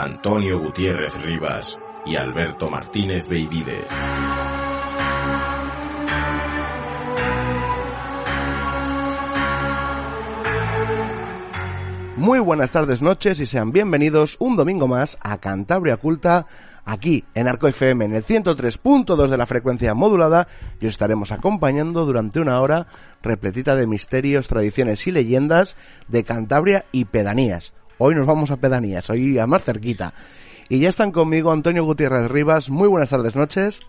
Antonio Gutiérrez Rivas y Alberto Martínez Beivide. Muy buenas tardes, noches y sean bienvenidos un domingo más a Cantabria Oculta aquí en Arco FM en el 103.2 de la frecuencia modulada y os estaremos acompañando durante una hora repletita de misterios, tradiciones y leyendas de Cantabria y pedanías. Hoy nos vamos a pedanías, hoy a más cerquita. Y ya están conmigo Antonio Gutiérrez Rivas. Muy buenas tardes, noches.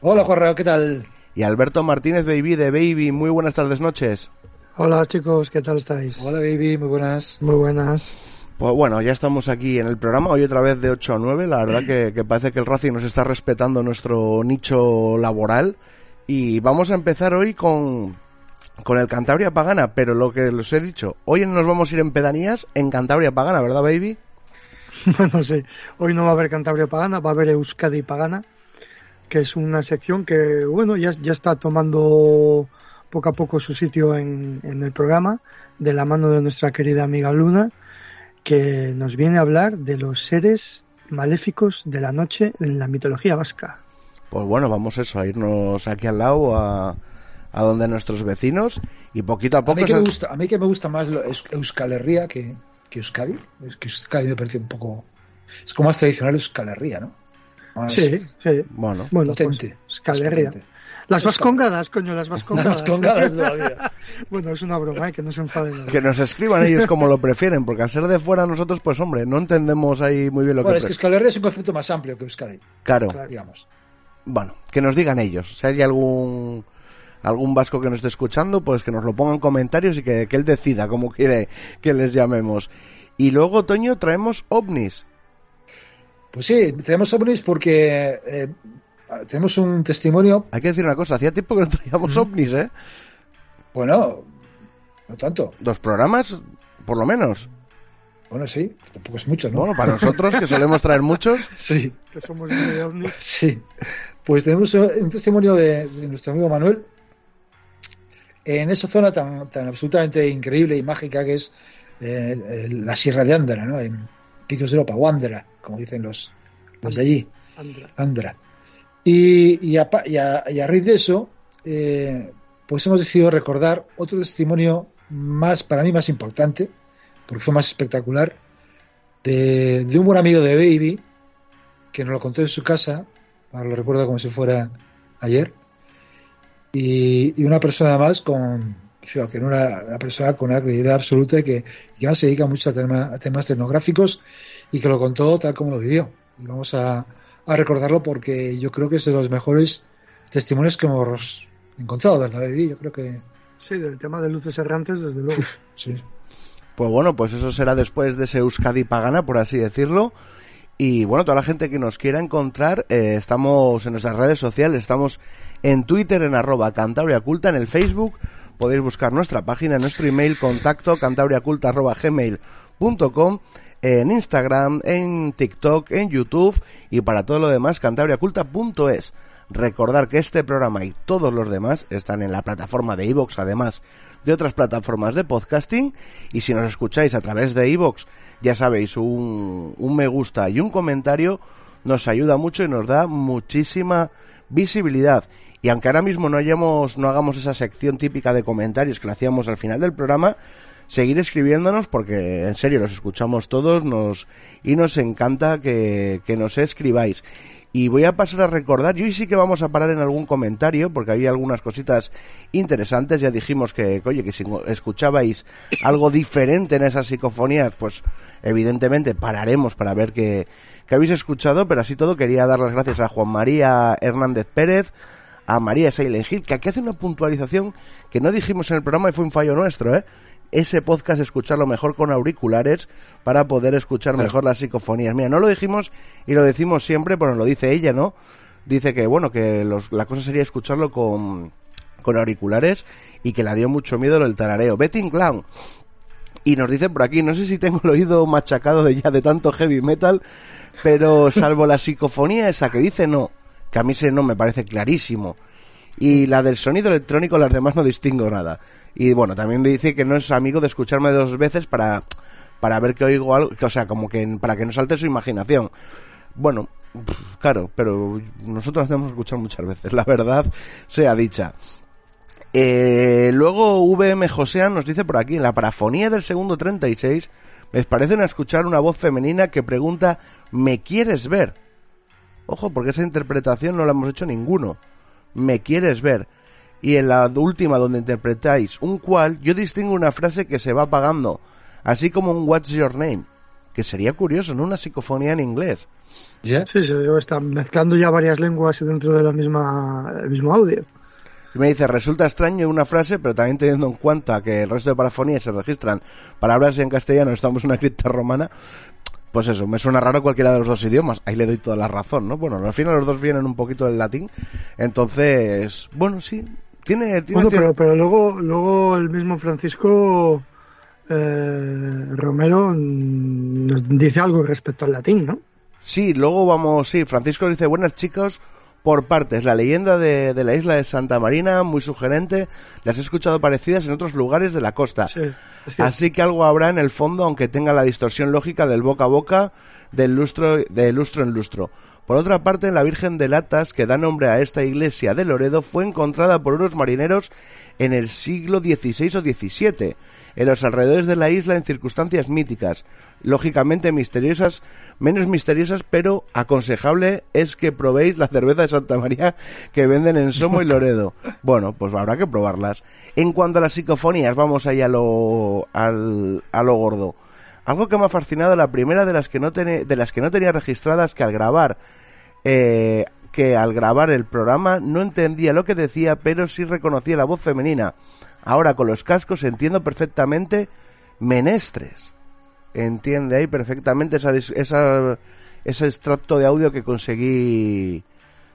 Hola, Juan ¿qué tal? Y Alberto Martínez Baby de Baby. Muy buenas tardes, noches. Hola chicos, ¿qué tal estáis? Hola baby, muy buenas. Muy buenas. Pues bueno, ya estamos aquí en el programa, hoy otra vez de 8 a 9, la verdad que, parece que el Racing nos está respetando nuestro nicho laboral y vamos a empezar hoy con, con el Cantabria Pagana, pero lo que les he dicho, hoy nos vamos a ir en pedanías en Cantabria Pagana, ¿verdad baby? bueno, sí, hoy no va a haber Cantabria Pagana, va a haber Euskadi Pagana, que es una sección que, bueno, ya, ya está tomando poco a poco su sitio en, el programa de la mano de nuestra querida amiga Luna, que nos viene a hablar de los seres maléficos de la noche en la mitología vasca. Pues bueno, vamos eso, a irnos aquí al lado a, a donde nuestros vecinos y poquito a poco... A mí que, me, gusta, a mí que me gusta más Euskal Herria que, que Euskadi. Es que Euskadi me parece un poco... Es como más tradicional Euskal Herria, ¿no? sí, sí. Bueno, bueno pues Euskal Herria. Las vascongadas, coño, las vascongadas. todavía. bueno, es una broma, ¿eh? que no se enfaden. Que nos escriban ellos como lo prefieren, porque al ser de fuera nosotros, pues hombre, no entendemos ahí muy bien lo bueno, que... es que Euskal es un concepto más amplio que Euskadi. Claro. Digamos. Bueno, que nos digan ellos. Si hay algún algún vasco que nos esté escuchando, pues que nos lo ponga en comentarios y que, él decida cómo quiere que les llamemos. Y luego, Toño, traemos ovnis. Pues sí, traemos ovnis porque eh, tenemos un testimonio. Hay que decir una cosa, hacía tiempo que no traíamos ovnis, ¿eh? Bueno, no tanto. Dos programas, por lo menos. Bueno, sí, tampoco es mucho, ¿no? Bueno, para nosotros, que solemos traer muchos. sí. Que somos de ovnis. Sí. Pues tenemos un testimonio de, nuestro amigo Manuel en esa zona tan, tan absolutamente increíble y mágica que es eh, la Sierra de Andra, ¿no? En Picos de Europa, o Andra, como dicen los, los de allí. Andra. Andra. Y, a, raíz de eso, eh, pues hemos decidido recordar otro testimonio más, para mí más importante, porque fue más espectacular, de, un buen amigo de Baby, que nos lo contó en su casa, ahora lo recuerdo como si fuera ayer, y, una persona más con, que no era una persona con una credibilidad absoluta que, que se dedica mucho a, a temas tecnográficos y que lo contó tal como lo vivió. Y vamos a, a recordarlo porque yo creo que es de los mejores testimonios que hemos encontrado, ¿verdad, Yo creo que... Sí, del tema de luces errantes, desde luego. sí. Pues bueno, pues eso será después de ese Euskadi Pagana, por así decirlo. Y bueno, toda la gente que nos quiera encontrar, eh, estamos en nuestras redes sociales, estamos en Twitter en arroba cantabriaculta, en el Facebook, podéis buscar nuestra página, nuestro email, contacto cantabriaculta arroba gmail.com en Instagram, en TikTok, en YouTube y para todo lo demás cantabriaculta.es. Recordar que este programa y todos los demás están en la plataforma de iVoox, además de otras plataformas de podcasting. Y si nos escucháis a través de iVoox, ya sabéis, un, un me gusta y un comentario nos ayuda mucho y nos da muchísima visibilidad. Y aunque ahora mismo no, hayamos, no hagamos esa sección típica de comentarios que la hacíamos al final del programa, seguir escribiéndonos porque en serio los escuchamos todos y nos encanta que nos escribáis. Y voy a pasar a recordar, y hoy sí que vamos a parar en algún comentario, porque hay algunas cositas interesantes. Ya dijimos que, oye, que si escuchabais algo diferente en esas psicofonías, pues evidentemente pararemos para ver qué, qué habéis escuchado. Pero así todo, quería dar las gracias a Juan María Hernández Pérez, a María Silent Hill, que aquí hace una puntualización que no dijimos en el programa y fue un fallo nuestro, ¿eh? Ese podcast escucharlo mejor con auriculares para poder escuchar mejor las psicofonías. Mira, no lo dijimos y lo decimos siempre, pero lo dice ella, ¿no? Dice que, bueno, que los, la cosa sería escucharlo con, con auriculares y que le dio mucho miedo el tarareo. Betting Clown. Y nos dice por aquí, no sé si tengo el oído machacado de ya de tanto heavy metal, pero salvo la psicofonía esa que dice no, que a mí se no me parece clarísimo. Y la del sonido electrónico, las demás no distingo nada. Y bueno, también me dice que no es amigo de escucharme dos veces para, para ver que oigo algo, o sea, como que para que no salte su imaginación. Bueno, claro, pero nosotros hacemos escuchar muchas veces, la verdad sea dicha. Eh, luego VM Josean nos dice por aquí, en la parafonía del segundo 36, me parecen escuchar una voz femenina que pregunta, ¿me quieres ver? Ojo, porque esa interpretación no la hemos hecho ninguno. ¿Me quieres ver? Y en la última donde interpretáis un cual, yo distingo una frase que se va apagando, así como un What's Your Name, que sería curioso, ¿no? Una psicofonía en inglés. Sí, sí, está mezclando ya varias lenguas dentro de la misma, el mismo audio. Y me dice, resulta extraño una frase, pero también teniendo en cuenta que el resto de parafonías se registran palabras en castellano, estamos en una cripta romana, pues eso, me suena raro cualquiera de los dos idiomas. Ahí le doy toda la razón, ¿no? Bueno, al final los dos vienen un poquito del latín. Entonces, bueno, sí. Tiene, tiene bueno, pero, pero luego, luego el mismo Francisco eh, Romero nos dice algo respecto al latín, ¿no? Sí, luego vamos, sí, Francisco dice, buenas chicos, por partes. La leyenda de, la isla de Santa Marina, muy sugerente, las he escuchado parecidas en otros lugares de la costa. Así que algo habrá en el fondo, aunque tenga la distorsión lógica del boca a boca, del lustro, de lustro en lustro. Por otra parte, la Virgen de Latas, que da nombre a esta iglesia de Loredo, fue encontrada por unos marineros en el siglo XVI o XVII en los alrededores de la isla en circunstancias míticas, lógicamente misteriosas, menos misteriosas, pero aconsejable es que probéis la cerveza de Santa María que venden en Somo y Loredo. Bueno, pues habrá que probarlas. En cuanto a las psicofonías, vamos ahí a lo, al, a lo gordo. Algo que me ha fascinado, la primera de las que no, de las que no tenía registradas, que al grabar eh, que al grabar el programa no entendía lo que decía, pero sí reconocía la voz femenina. Ahora con los cascos entiendo perfectamente Menestres. Entiende ahí perfectamente esa, ese extracto de audio que conseguí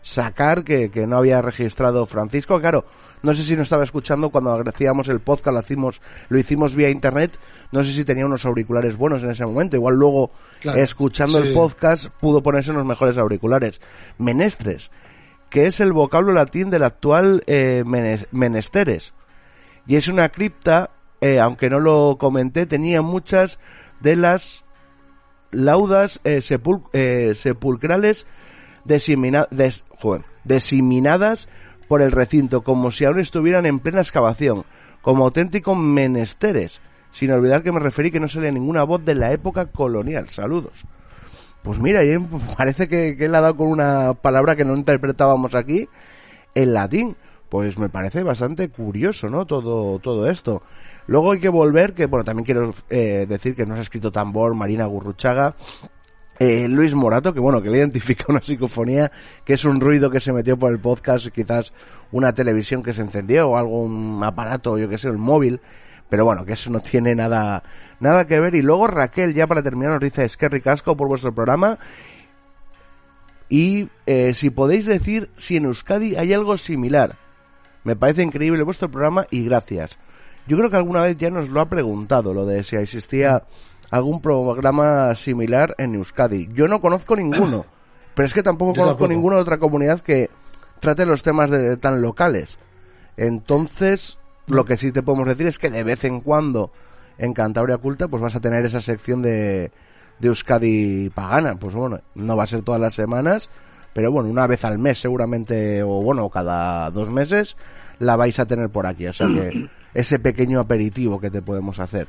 sacar que, que, no había registrado Francisco. Claro, no sé si no estaba escuchando cuando hacíamos el podcast, lo hicimos, lo hicimos vía internet. No sé si tenía unos auriculares buenos en ese momento. Igual luego, escuchando el podcast, pudo ponerse unos mejores auriculares. Menestres, que es el vocablo latín del actual eh, menesteres. Y es una cripta, eh, aunque no lo comenté, tenía muchas de las laudas eh, eh, sepulcrales diseminadas por el recinto, como si aún estuvieran en plena excavación, como auténticos menesteres, sin olvidar que me referí que no salía ninguna voz de la época colonial. Saludos. Pues mira, parece que, que él ha dado con una palabra que no interpretábamos aquí en latín pues me parece bastante curioso, ¿no? Todo, todo esto. Luego hay que volver, que bueno, también quiero eh, decir que nos ha escrito Tambor, Marina Gurruchaga, eh, Luis Morato, que bueno, que le identifica una psicofonía, que es un ruido que se metió por el podcast, quizás una televisión que se encendió o algún aparato, yo que sé, el móvil, pero bueno, que eso no tiene nada, nada que ver. Y luego Raquel, ya para terminar, nos dice, es que ricasco por vuestro programa. Y eh, si podéis decir si en Euskadi hay algo similar. Me parece increíble vuestro programa y gracias. Yo creo que alguna vez ya nos lo ha preguntado, lo de si existía algún programa similar en Euskadi. Yo no conozco ninguno, pero es que tampoco conozco ninguna otra comunidad que trate los temas de, tan locales. Entonces, lo que sí te podemos decir es que de vez en cuando en Cantabria Culta pues vas a tener esa sección de, de Euskadi pagana. Pues bueno, no va a ser todas las semanas, pero bueno, una vez al mes seguramente, o bueno, cada dos meses, la vais a tener por aquí. O sea que ese pequeño aperitivo que te podemos hacer.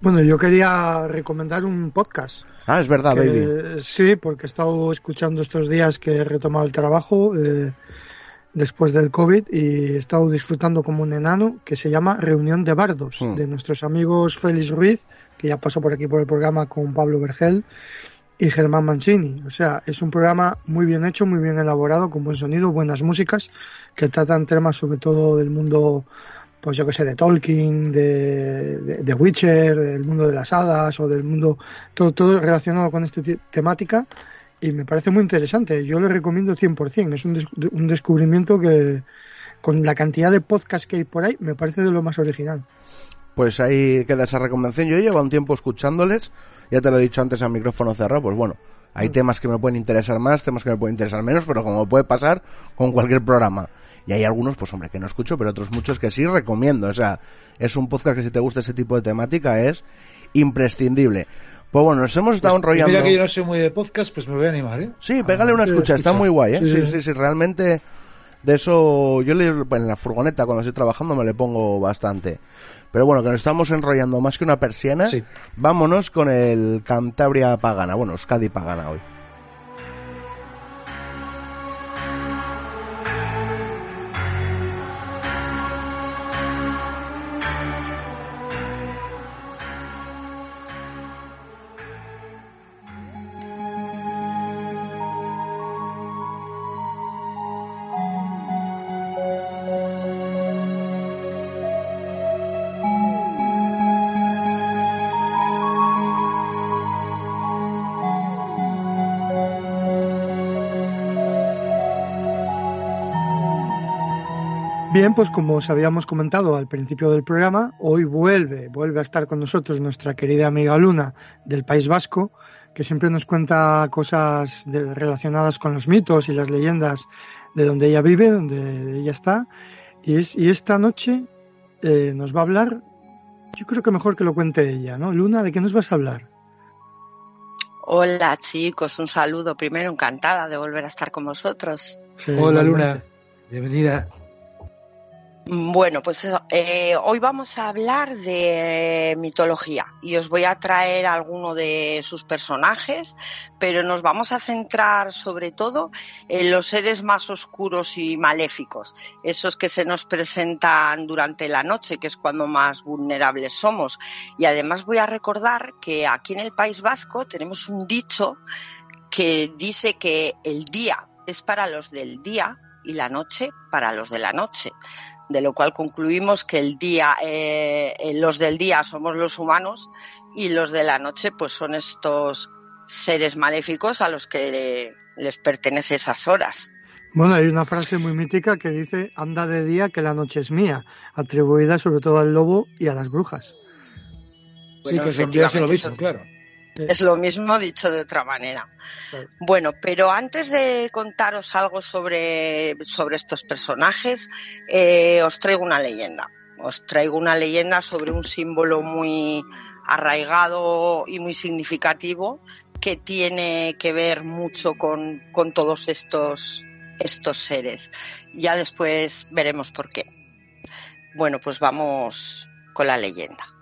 Bueno, yo quería recomendar un podcast. Ah, es verdad, baby. Sí, porque he estado escuchando estos días que he retomado el trabajo eh, después del COVID y he estado disfrutando como un enano que se llama Reunión de Bardos, hmm. de nuestros amigos Félix Ruiz, que ya pasó por aquí por el programa con Pablo Vergel y Germán Mancini. O sea, es un programa muy bien hecho, muy bien elaborado, con buen sonido, buenas músicas, que tratan temas sobre todo del mundo pues yo que sé, de Tolkien, de, de, Witcher, del mundo de las hadas o del mundo, todo, todo relacionado con esta temática y me parece muy interesante. Yo le recomiendo 100%. Es un, un descubrimiento que, con la cantidad de podcasts que hay por ahí, me parece de lo más original. Pues ahí queda esa recomendación. Yo llevo un tiempo escuchándoles, ya te lo he dicho antes al micrófono cerrado, pues bueno, hay mm. temas que me pueden interesar más, temas que me pueden interesar menos, pero como puede pasar con cualquier programa. Y hay algunos, pues hombre, que no escucho, pero otros muchos que sí recomiendo. O sea, es un podcast que si te gusta ese tipo de temática es imprescindible. Pues bueno, nos hemos estado pues, enrollando. Mira que yo no soy muy de podcast, pues me voy a animar, ¿eh? Sí, pégale una escucha, está muy guay, ¿eh? sí, sí, sí realmente de eso, yo le, en la furgoneta cuando estoy trabajando me le pongo bastante. Pero bueno, que nos estamos enrollando más que una persiana. Vámonos con el Cantabria Pagana. Bueno, Euskadi Pagana hoy. Bien, pues como os habíamos comentado al principio del programa, hoy vuelve, vuelve a estar con nosotros nuestra querida amiga Luna del País Vasco, que siempre nos cuenta cosas relacionadas con los mitos y las leyendas de donde ella vive, donde ella está. Y, es, y esta noche eh, nos va a hablar, yo creo que mejor que lo cuente ella, ¿no? Luna, ¿de qué nos vas a hablar? Hola chicos, un saludo. Primero, encantada de volver a estar con vosotros. Hola Luna, bienvenida. Bueno, pues eh, hoy vamos a hablar de mitología y os voy a traer alguno de sus personajes, pero nos vamos a centrar sobre todo en los seres más oscuros y maléficos, esos que se nos presentan durante la noche, que es cuando más vulnerables somos. Y además voy a recordar que aquí en el País Vasco tenemos un dicho que dice que el día es para los del día y la noche para los de la noche de lo cual concluimos que el día, eh, los del día somos los humanos y los de la noche pues son estos seres maléficos a los que les pertenece esas horas. Bueno, hay una frase muy mítica que dice, anda de día que la noche es mía, atribuida sobre todo al lobo y a las brujas. sí, que son lo mismo, claro. Es lo mismo dicho de otra manera. Bueno, pero antes de contaros algo sobre, sobre estos personajes, eh, os traigo una leyenda. Os traigo una leyenda sobre un símbolo muy arraigado y muy significativo que tiene que ver mucho con, con todos estos, estos seres. Ya después veremos por qué. Bueno, pues vamos con la leyenda.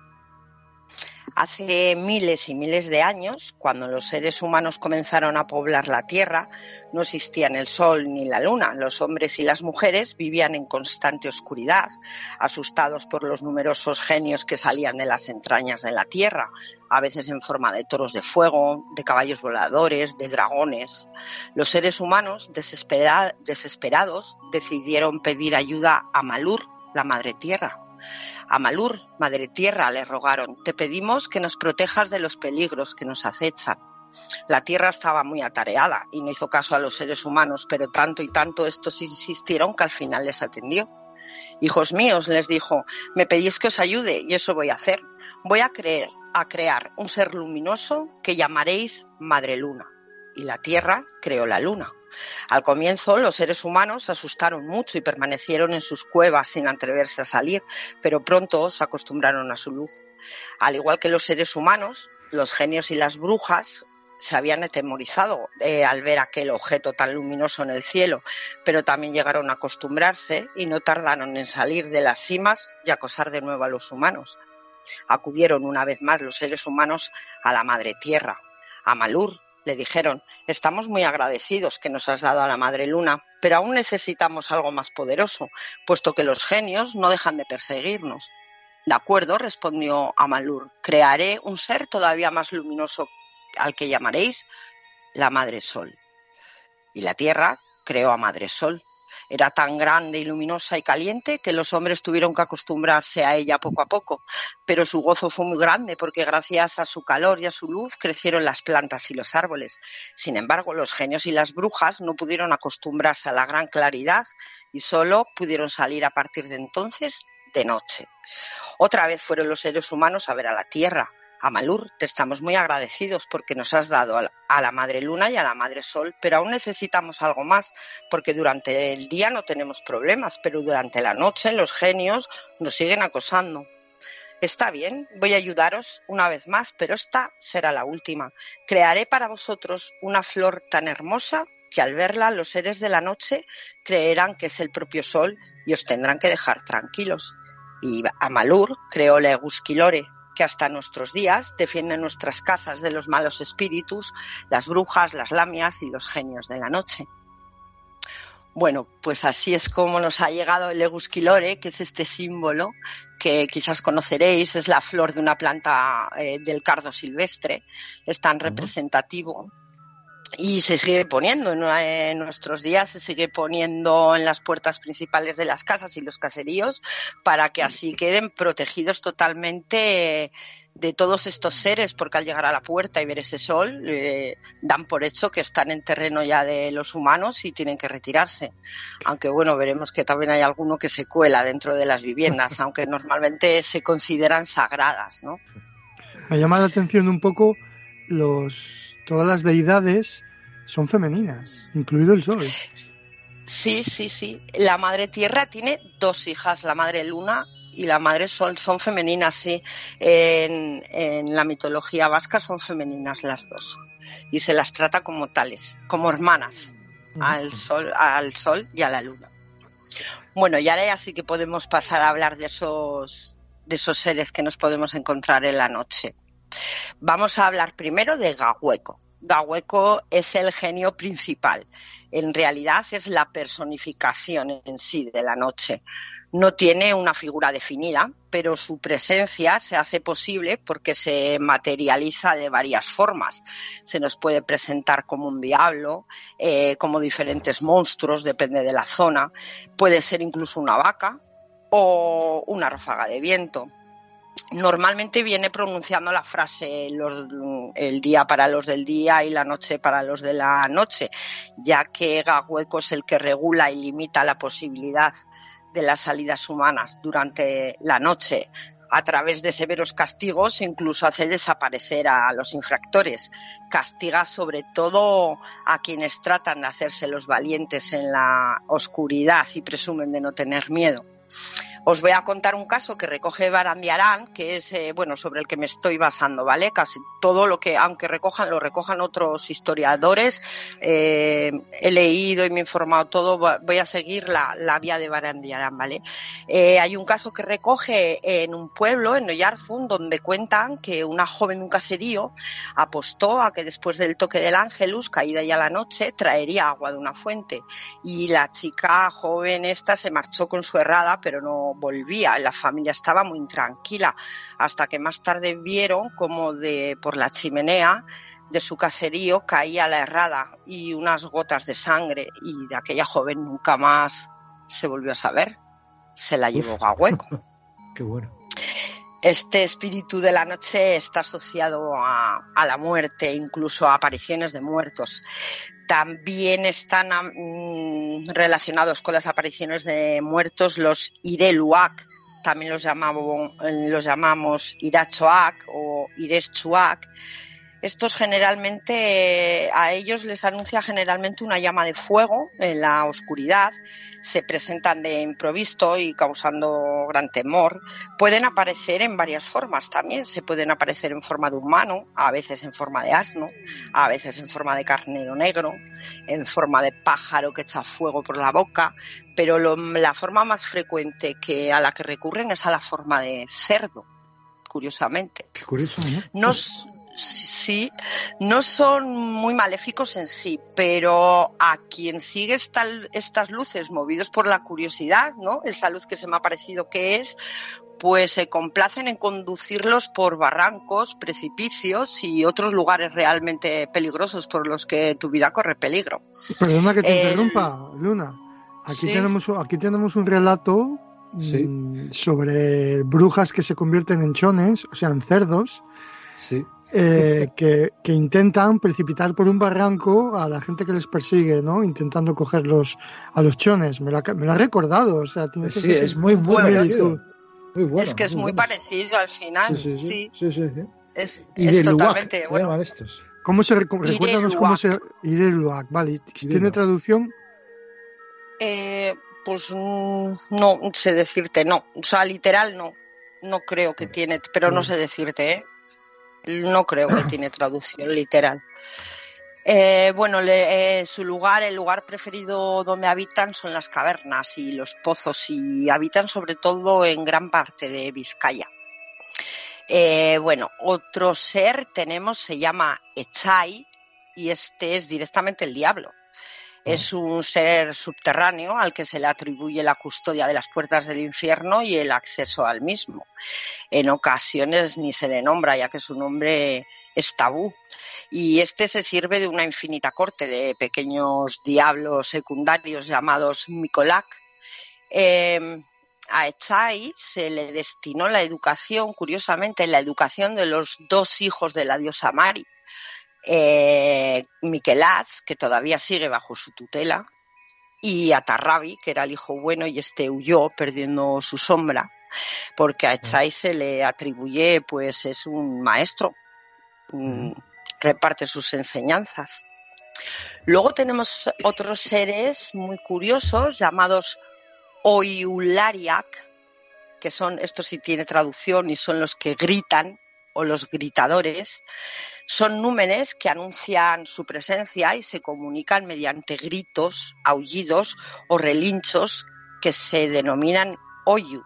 Hace miles y miles de años, cuando los seres humanos comenzaron a poblar la Tierra, no existían el Sol ni la Luna. Los hombres y las mujeres vivían en constante oscuridad, asustados por los numerosos genios que salían de las entrañas de la Tierra, a veces en forma de toros de fuego, de caballos voladores, de dragones. Los seres humanos, desesperados, decidieron pedir ayuda a Malur, la Madre Tierra. A Malur, Madre Tierra, le rogaron, te pedimos que nos protejas de los peligros que nos acechan. La tierra estaba muy atareada y no hizo caso a los seres humanos, pero tanto y tanto estos insistieron que al final les atendió. Hijos míos, les dijo, me pedís que os ayude y eso voy a hacer. Voy a creer, a crear un ser luminoso que llamaréis Madre Luna. Y la tierra creó la luna. Al comienzo, los seres humanos se asustaron mucho y permanecieron en sus cuevas sin atreverse a salir, pero pronto se acostumbraron a su luz. Al igual que los seres humanos, los genios y las brujas se habían atemorizado eh, al ver aquel objeto tan luminoso en el cielo, pero también llegaron a acostumbrarse y no tardaron en salir de las cimas y acosar de nuevo a los humanos. Acudieron una vez más los seres humanos a la Madre Tierra, a Malur, le dijeron, estamos muy agradecidos que nos has dado a la Madre Luna, pero aún necesitamos algo más poderoso, puesto que los genios no dejan de perseguirnos. De acuerdo, respondió Amalur, crearé un ser todavía más luminoso al que llamaréis la Madre Sol. Y la Tierra creó a Madre Sol. Era tan grande y luminosa y caliente que los hombres tuvieron que acostumbrarse a ella poco a poco, pero su gozo fue muy grande porque gracias a su calor y a su luz crecieron las plantas y los árboles. Sin embargo, los genios y las brujas no pudieron acostumbrarse a la gran claridad y solo pudieron salir a partir de entonces de noche. Otra vez fueron los seres humanos a ver a la Tierra. Amalur, te estamos muy agradecidos porque nos has dado a la Madre Luna y a la Madre Sol, pero aún necesitamos algo más, porque durante el día no tenemos problemas, pero durante la noche los genios nos siguen acosando. Está bien, voy a ayudaros una vez más, pero esta será la última. Crearé para vosotros una flor tan hermosa que al verla los seres de la noche creerán que es el propio sol y os tendrán que dejar tranquilos. Y Amalur creó la Egusquilore, que hasta nuestros días defiende nuestras casas de los malos espíritus, las brujas, las lamias y los genios de la noche. Bueno, pues así es como nos ha llegado el Egusquilore, que es este símbolo que quizás conoceréis, es la flor de una planta eh, del cardo silvestre, es tan representativo y se sigue poniendo en nuestros días, se sigue poniendo en las puertas principales de las casas y los caseríos para que así queden protegidos totalmente de todos estos seres, porque al llegar a la puerta y ver ese sol, eh, dan por hecho que están en terreno ya de los humanos y tienen que retirarse. Aunque bueno, veremos que también hay alguno que se cuela dentro de las viviendas, aunque normalmente se consideran sagradas, ¿no? Me llama la atención un poco los todas las deidades son femeninas, incluido el sol. Sí, sí, sí. La madre tierra tiene dos hijas, la madre luna y la madre sol son femeninas, sí. En, la mitología vasca son femeninas las dos. Y se las trata como tales, como hermanas, al sol, al sol y a la luna. Bueno, y ahora ya sí que podemos pasar a hablar de esos, de esos seres que nos podemos encontrar en la noche. Vamos a hablar primero de Gahueco. Gahueco es el genio principal. En realidad es la personificación en sí de la noche. No tiene una figura definida, pero su presencia se hace posible porque se materializa de varias formas. Se nos puede presentar como un diablo, eh, como diferentes monstruos, depende de la zona. Puede ser incluso una vaca o una ráfaga de viento normalmente viene pronunciando la frase el día para los del día y la noche para los de la noche, ya que Gahueco es el que regula y limita la posibilidad de las salidas humanas durante la noche. A través de severos castigos incluso hace desaparecer a los infractores. Castiga sobre todo a quienes tratan de hacerse los valientes en la oscuridad y presumen de no tener miedo. Os voy a contar un caso que recoge Barandiarán, que es, eh, bueno, sobre el que me estoy basando, ¿vale? Casi todo lo que, aunque recojan, lo recojan otros historiadores, eh, he leído y me he informado todo, voy a seguir la, la vía de Barandiarán, ¿vale? Eh, hay un caso que recoge en un pueblo, en Oyarzun, donde cuentan que una joven de un caserío apostó a que después del toque del ángelus, caída ya la noche, traería agua de una fuente. Y la chica joven esta se marchó con su errada, pero no volvía. La familia estaba muy intranquila hasta que más tarde vieron como de por la chimenea de su caserío caía la errada y unas gotas de sangre y de aquella joven nunca más se volvió a saber. Se la llevó a hueco. Qué bueno. Este espíritu de la noche está asociado a, la muerte, incluso a apariciones de muertos. También están mm, relacionados con las apariciones de muertos los Ireluak, también los llamamos, los llamamos Irachoak o Ireschuak, estos generalmente, a ellos les anuncia generalmente una llama de fuego en la oscuridad, se presentan de improviso y causando gran temor. Pueden aparecer en varias formas también, se pueden aparecer en forma de humano, a veces en forma de asno, a veces en forma de carnero negro, en forma de pájaro que echa fuego por la boca, pero la forma más frecuente que a la que recurren es a la forma de cerdo curiosamente. Qué curioso, ¿no? Sí, no son muy maléficos en sí, pero a quien sigue estas luces movidos por la curiosidad, ¿no? Esa luz que se me ha parecido que es, pues se complacen en conducirlos por barrancos, precipicios y otros lugares realmente peligrosos por los que tu vida corre peligro. Perdona que te interrumpa, Luna. Aquí Sí. tenemos aquí tenemos un relato Sí. mm, sobre brujas que se convierten en chones, o sea, en cerdos, Sí. Eh, que, que intentan precipitar por un barranco a la gente que les persigue, ¿no? Intentando cogerlos a los chones. Me lo ha, me lo ha recordado, o sea, tiene Sí, es muy, muy Bueno, parecido. Muy bueno. es que es muy bueno. parecido al final. Sí, sí, sí. sí. sí, sí, sí. Es, Y es de totalmente se bueno. ¿Cómo se recu- Iré recuérdanos cómo se vale, ¿tiene traducción? Eh, pues mm, no sé decirte, no. O sea, literal no. No creo que tiene, pero no sé decirte, ¿eh? No creo que tiene traducción literal. Eh, bueno, eh, su lugar, el lugar preferido donde habitan son las cavernas y los pozos y habitan sobre todo en gran parte de Vizcaya. Eh, bueno, otro ser tenemos, se llama Echai y este es directamente el diablo. Es un ser subterráneo al que se le atribuye la custodia de las puertas del infierno y el acceso al mismo. En ocasiones ni se le nombra, ya que su nombre es tabú. Y este se sirve de una infinita corte de pequeños diablos secundarios llamados Mikolak. Eh, a Echai se le destinó la educación, curiosamente, la educación de los dos hijos de la diosa Mari, eh, Miquelaz, que todavía sigue bajo su tutela, y Atarrabi, que era el hijo bueno, y este huyó perdiendo su sombra, porque a Echai se le atribuye, pues es un maestro, mm, reparte sus enseñanzas. Luego tenemos otros seres muy curiosos llamados Oiulariak, que son, esto sí tiene traducción, y son los que gritan o los gritadores. Son númenes que anuncian su presencia y se comunican mediante gritos, aullidos o relinchos que se denominan Oyu.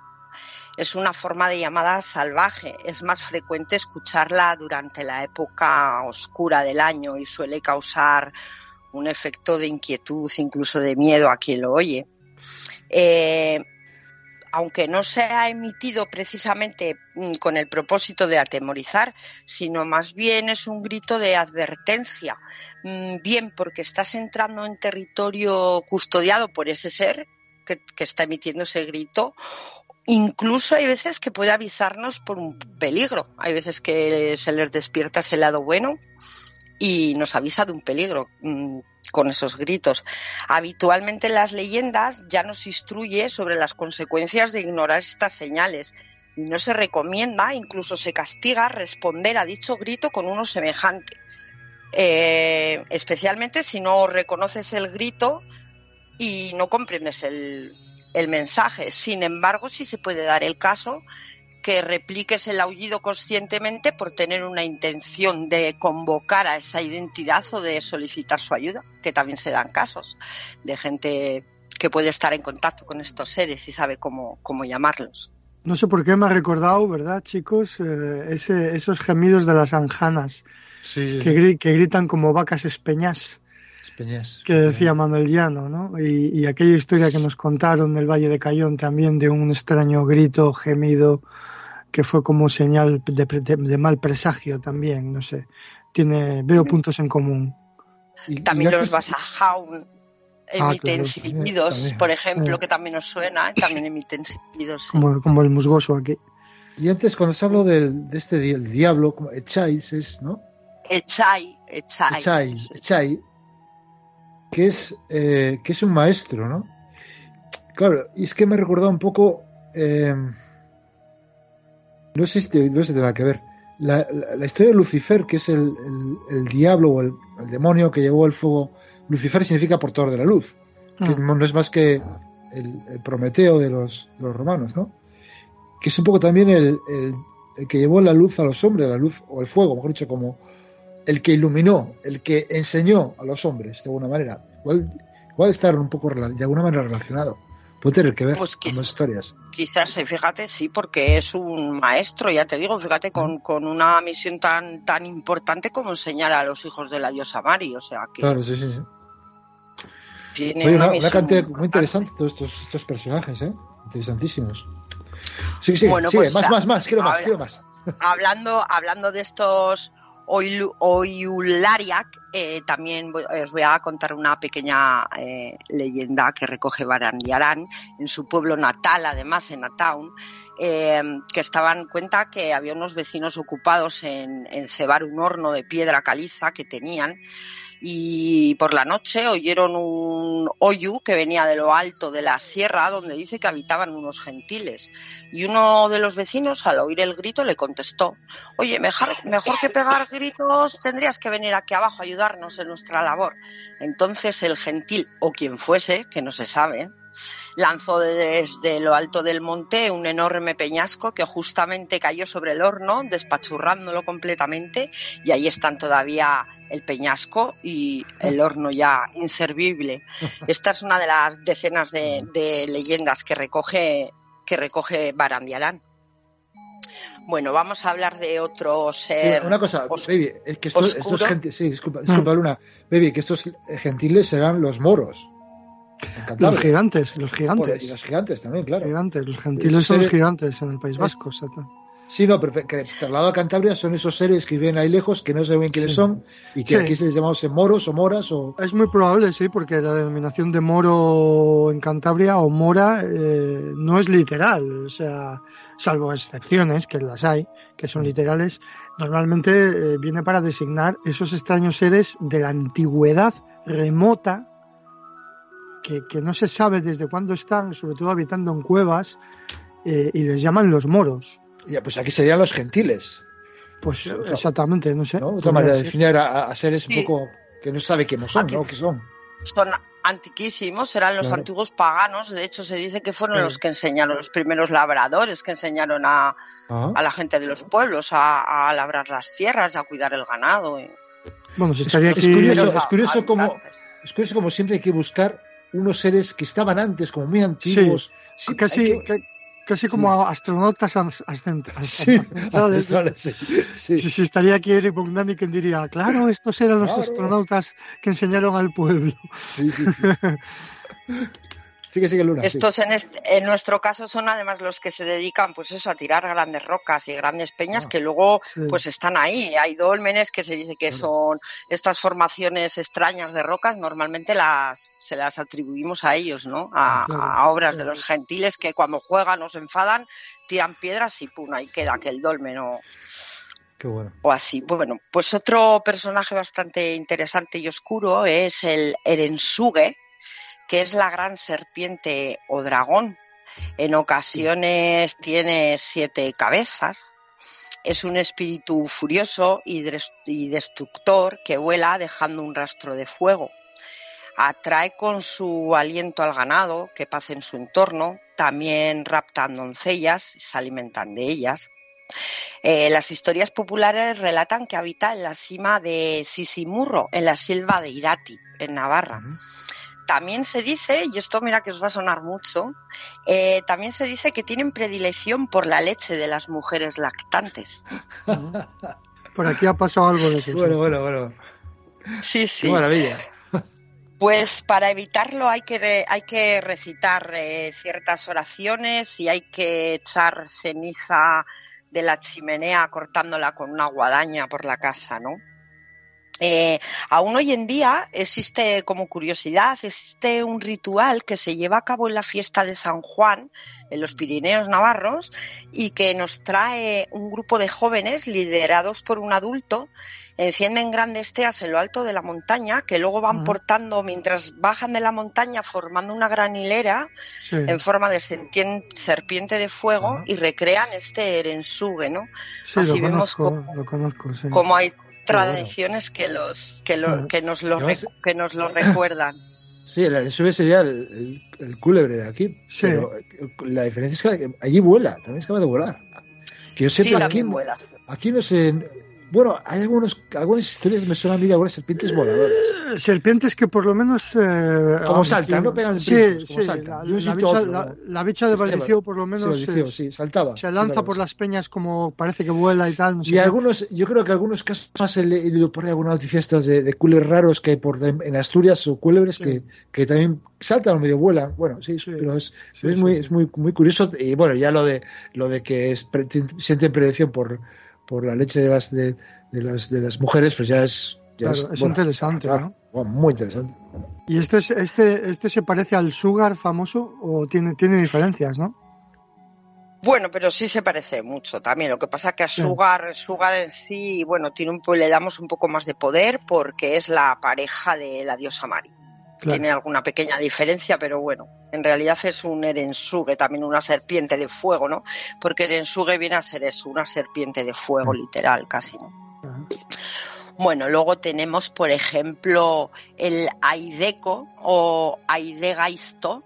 Es una forma de llamada salvaje. Es más frecuente escucharla durante la época oscura del año y suele causar un efecto de inquietud, incluso de miedo a quien lo oye. Eh, aunque no se ha emitido precisamente mm, con el propósito de atemorizar, sino más bien es un grito de advertencia, Mm, bien porque estás entrando en territorio custodiado por ese ser que, que está emitiendo ese grito, incluso hay veces que puede avisarnos por un peligro, hay veces que se les despierta ese lado bueno y nos avisa de un peligro mm, con esos gritos. Habitualmente en las leyendas ya nos instruye sobre las consecuencias de ignorar estas señales y no se recomienda, incluso se castiga responder a dicho grito con uno semejante. Eh, especialmente si no reconoces el grito y no comprendes el, el mensaje. Sin embargo, sí se puede dar el caso que repliques el aullido conscientemente por tener una intención de convocar a esa identidad o de solicitar su ayuda, que también se dan casos de gente que puede estar en contacto con estos seres y sabe cómo, cómo llamarlos. No sé por qué me ha recordado, ¿verdad, chicos? Eh, ese, esos gemidos de las anjanas Sí, sí, que, sí. gri- que gritan como vacas espeñas, Espeñas. que decía Manuel Llano, ¿no? Y, y aquella historia que nos contaron del Valle de Cayón también de un extraño grito, gemido, que fue como señal de, pre- de- de mal presagio también, no sé. Tiene, veo puntos en común. Y- y También los antes- Basajaun Ah, emiten claro, silbidos, también. por ejemplo, Sí. que también nos suena, también emiten silbidos. sí. Como, como el musgoso aquí. Y antes, cuando se habló del, de este di- el diablo, como Echais es, ¿no? Echai, echai. Echai, Echai, que es, eh, que es un maestro, ¿no? Claro, y es que me recordado un poco, eh, no sé si te- no sé si tendrá que ver, la, la- la historia de Lucifer, que es el, el- el diablo o el, el demonio que llevó el fuego. Lucifer significa portador de la luz, que es- Ah, no es más que el, Prometeo de los, de los romanos, ¿no? Que es un poco también el, que llevó la luz a los hombres, la luz o el fuego, mejor dicho, como el que iluminó, el que enseñó a los hombres, de alguna manera. Igual, igual estar un poco de alguna manera relacionado. Puede tener que ver Pues las historias. Quizás, eh, fíjate, sí, porque es un maestro, ya te digo, fíjate, con, con una misión tan, tan importante como enseñar a los hijos de la diosa Mari, o sea, que Claro, sí, sí. sí. tiene Oye, una, una, cantidad muy interesante todos estos, estos personajes, ¿eh? Interesantísimos. Sí, sí, Bueno, sigue, pues, más, más, más, quiero más, quiero más. Hablando, hablando de estos Oyulariak, eh, también os voy a contar una pequeña eh, leyenda que recoge Barandiarán en su pueblo natal, además en Ataun, eh, que estaban cuenta que había unos vecinos ocupados en, en cebar un horno de piedra caliza que tenían y por la noche oyeron un oyu que venía de lo alto de la sierra donde dice que habitaban unos gentiles. Y uno de los vecinos al oír el grito le contestó oye mejor, mejor que pegar gritos tendrías que venir aquí abajo a ayudarnos en nuestra labor entonces el gentil o quien fuese que no se sabe lanzó desde lo alto del monte un enorme peñasco que justamente cayó sobre el horno, despachurrándolo completamente, y ahí están todavía el peñasco y el horno ya inservible. Esta es una de las decenas de, leyendas que recoge que recoge Barambialán. Bueno, vamos a hablar de otro ser. una cosa, baby, es que estos, gentiles, sí, disculpa, disculpa, Luna, baby, que estos gentiles serán los moros. Los gigantes, los gigantes. Y los gigantes también, claro. Gigantes, los gentiles son los gigantes en el País Vasco. Sí, no, pero que trasladado a Cantabria son esos seres que viven ahí lejos, que no se ven quiénes son, y que aquí se les llamamos moros o moras. o Es muy probable, sí, porque la denominación de moro en Cantabria o mora eh, no es literal, o sea, salvo excepciones, que las hay, que son literales, normalmente eh, viene para designar esos extraños seres de la antigüedad remota que, no se sabe desde cuándo están, sobre todo habitando en cuevas, eh, y les llaman los moros. Ya, pues aquí serían los gentiles. Pues exactamente, no sé. Otra manera de definir a, seres un poco que no sabe quiénes son, ¿no? ¿Qué son? Son antiquísimos, eran los antiguos paganos. De hecho, se dice que fueron los que enseñaron, los primeros labradores que enseñaron a, a la gente de los pueblos a, labrar las tierras, a cuidar el ganado. Bueno, es, curioso, es curioso como es curioso como siempre hay que buscar unos seres que estaban antes, como muy antiguos. Sí, casi, casi como astronautas ascendientes. Sí, sí, sí, estaría aquí Eric Bogdan quien diría, claro, estos eran los astronautas que enseñaron al pueblo. Sí, sí, estos en, nuestro caso son además los que se dedican pues eso a tirar grandes rocas y grandes peñas ah, que luego pues están ahí. Hay dolmenes que se dice que son estas formaciones extrañas de rocas, normalmente las se las atribuimos a ellos, ¿no? A, ah, obras de los gentiles que cuando juegan o se enfadan tiran piedras y pum, ahí queda que el dolmen o O así. Bueno, pues otro personaje bastante interesante y oscuro es el Erensuge, que es la gran serpiente o dragón. En ocasiones tiene siete cabezas. Es un espíritu furioso y destructor que vuela dejando un rastro de fuego. Atrae con su aliento al ganado que pasa en su entorno. También raptan doncellas y se alimentan de ellas. Eh, las historias populares relatan que habita en la cima de Sisimurro, en la selva de Irati, en Navarra. También se dice, y esto mira que os va a sonar mucho, eh, también se dice que tienen predilección por la leche de las mujeres lactantes. Por aquí ha pasado algo de eso. Bueno, bueno, bueno. Sí, sí. Qué maravilla. Pues para evitarlo hay que, hay que recitar eh, ciertas oraciones y hay que echar ceniza de la chimenea cortándola con una guadaña por la casa, ¿no? Eh, aún hoy en día existe como curiosidad, existe un ritual que se lleva a cabo en la fiesta de San Juan, en los Pirineos Navarros, y que nos trae un grupo de jóvenes liderados por un adulto, encienden grandes teas en lo alto de la montaña, que luego van portando mientras bajan de la montaña formando una gran hilera en forma de serpiente de fuego y recrean este erensugue, ¿no? Así vemos como hay tradiciones que los que, lo, que nos lo que nos lo recuerdan. Sí, el SUV sería el, el, culebre de aquí. Sí. Pero la diferencia es que allí vuela, también es capaz de volar. Que yo sepa, aquí, aquí no sé, bueno, hay algunos, algunas historias me suenan a mí de algunas serpientes voladoras. Eh, serpientes que por lo menos... Eh, como saltan, no pegan sí, sí, La, la, bicha, de Valdicio por lo menos sí, saltaba. se lanza por las peñas como parece que vuela y tal. y algunos, yo creo que algunos casos más he leído por ahí algunas noticias de, de culebres raros que hay por en Asturias o culebres que, que también saltan o medio vuelan. Bueno, sí, pero es, es muy, es muy, muy curioso. Y bueno, ya lo de lo de que es, sienten prevención por por la leche de las de, las de las mujeres, pues ya es es, interesante, ¿no? muy interesante. ¿Y este, este, este se parece al Sugar famoso o tiene, tiene diferencias, no? Bueno, pero sí se parece mucho también. Lo que pasa es que a Sugar, Sugar en sí, bueno, tiene un, le damos un poco más de poder porque es la pareja de la diosa Mari. Tiene alguna pequeña diferencia, pero bueno, en realidad es un Erensuge, también una serpiente de fuego, ¿no? Porque Erensuge viene a ser eso, una serpiente de fuego, literal, casi, ¿no? Bueno, luego tenemos, por ejemplo, el Aideco o Aidegaisto,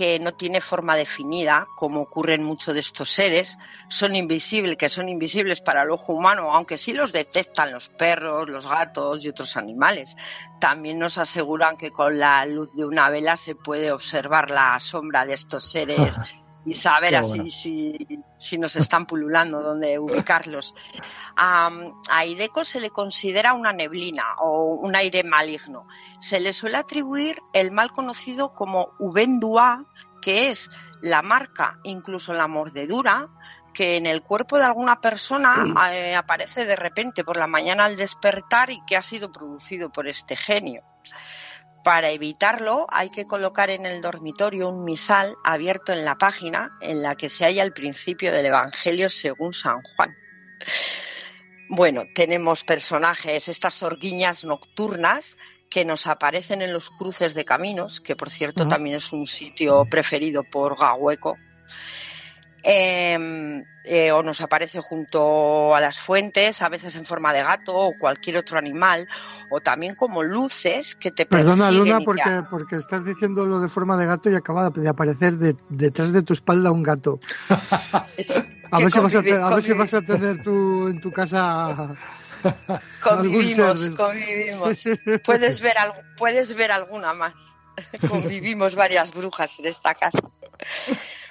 que no tiene forma definida, como ocurre en muchos de estos seres, son invisibles, que son invisibles para el ojo humano, aunque sí los detectan los perros, los gatos y otros animales. También nos aseguran que con la luz de una vela se puede observar la sombra de estos seres y saber así si, nos están pululando, dónde ubicarlos. a Ideco se le considera una neblina o un aire maligno. Se le suele atribuir el mal conocido como Ubendua, que es la marca, incluso la mordedura, que en el cuerpo de alguna persona eh, aparece de repente por la mañana al despertar y que ha sido producido por este genio. Para evitarlo hay que colocar en el dormitorio un misal abierto en la página en la que se halla el principio del Evangelio según San Juan. Bueno, tenemos personajes, estas orguiñas nocturnas que nos aparecen en los cruces de caminos, que por cierto también es un sitio preferido por Gahueco, Em, eh, o nos aparece junto a las fuentes, a veces en forma de gato o cualquier otro animal, o también como luces que te Perdona, Luna, porque, porque estás diciendo lo de forma de gato y acaba de aparecer detrás de tu espalda un gato. a, ver si vas a, tener tú en tu casa convivimos, convivimos. Puedes ver, puedes ver alguna más. convivimos varias brujas en esta casa.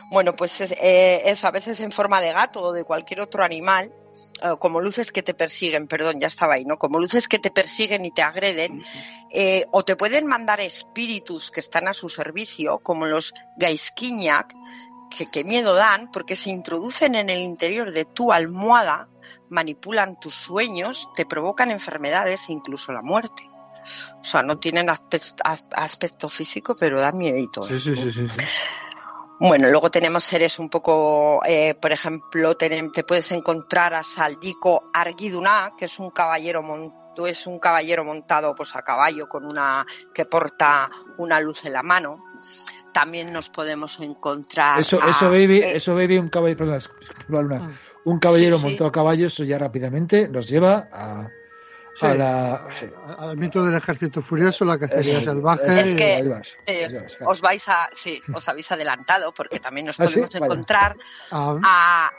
Bueno, pues eh, eso, a veces en forma de gato o de cualquier otro animal, eh, como luces que te persiguen, perdón, ya estaba ahí, ¿no? Como luces que te persiguen y te agreden, eh, o te pueden mandar espíritus que están a su servicio, como los Gaisquiñac, que, que miedo dan, porque se introducen en el interior de tu almohada, manipulan tus sueños, te provocan enfermedades e incluso la muerte. O sea, no tienen aspecto, físico, pero dan miedito. Sí, sí, sí, sí. Bueno, luego tenemos seres un poco, eh, por ejemplo, te, puedes encontrar a Saldico Arguiduna, que es un caballero montado, es un caballero montado pues a caballo con una que porta una luz en la mano. También nos podemos encontrar eso, eso baby, eh, eso baby, un caballero, perdón, mm. un caballero montado a caballo, eso ya rápidamente nos lleva a al mito del ejército furioso, la cacería salvaje. Es que eh, os vais a, sí, os habéis adelantado porque también nos ¿Ah, podemos encontrar ah. a,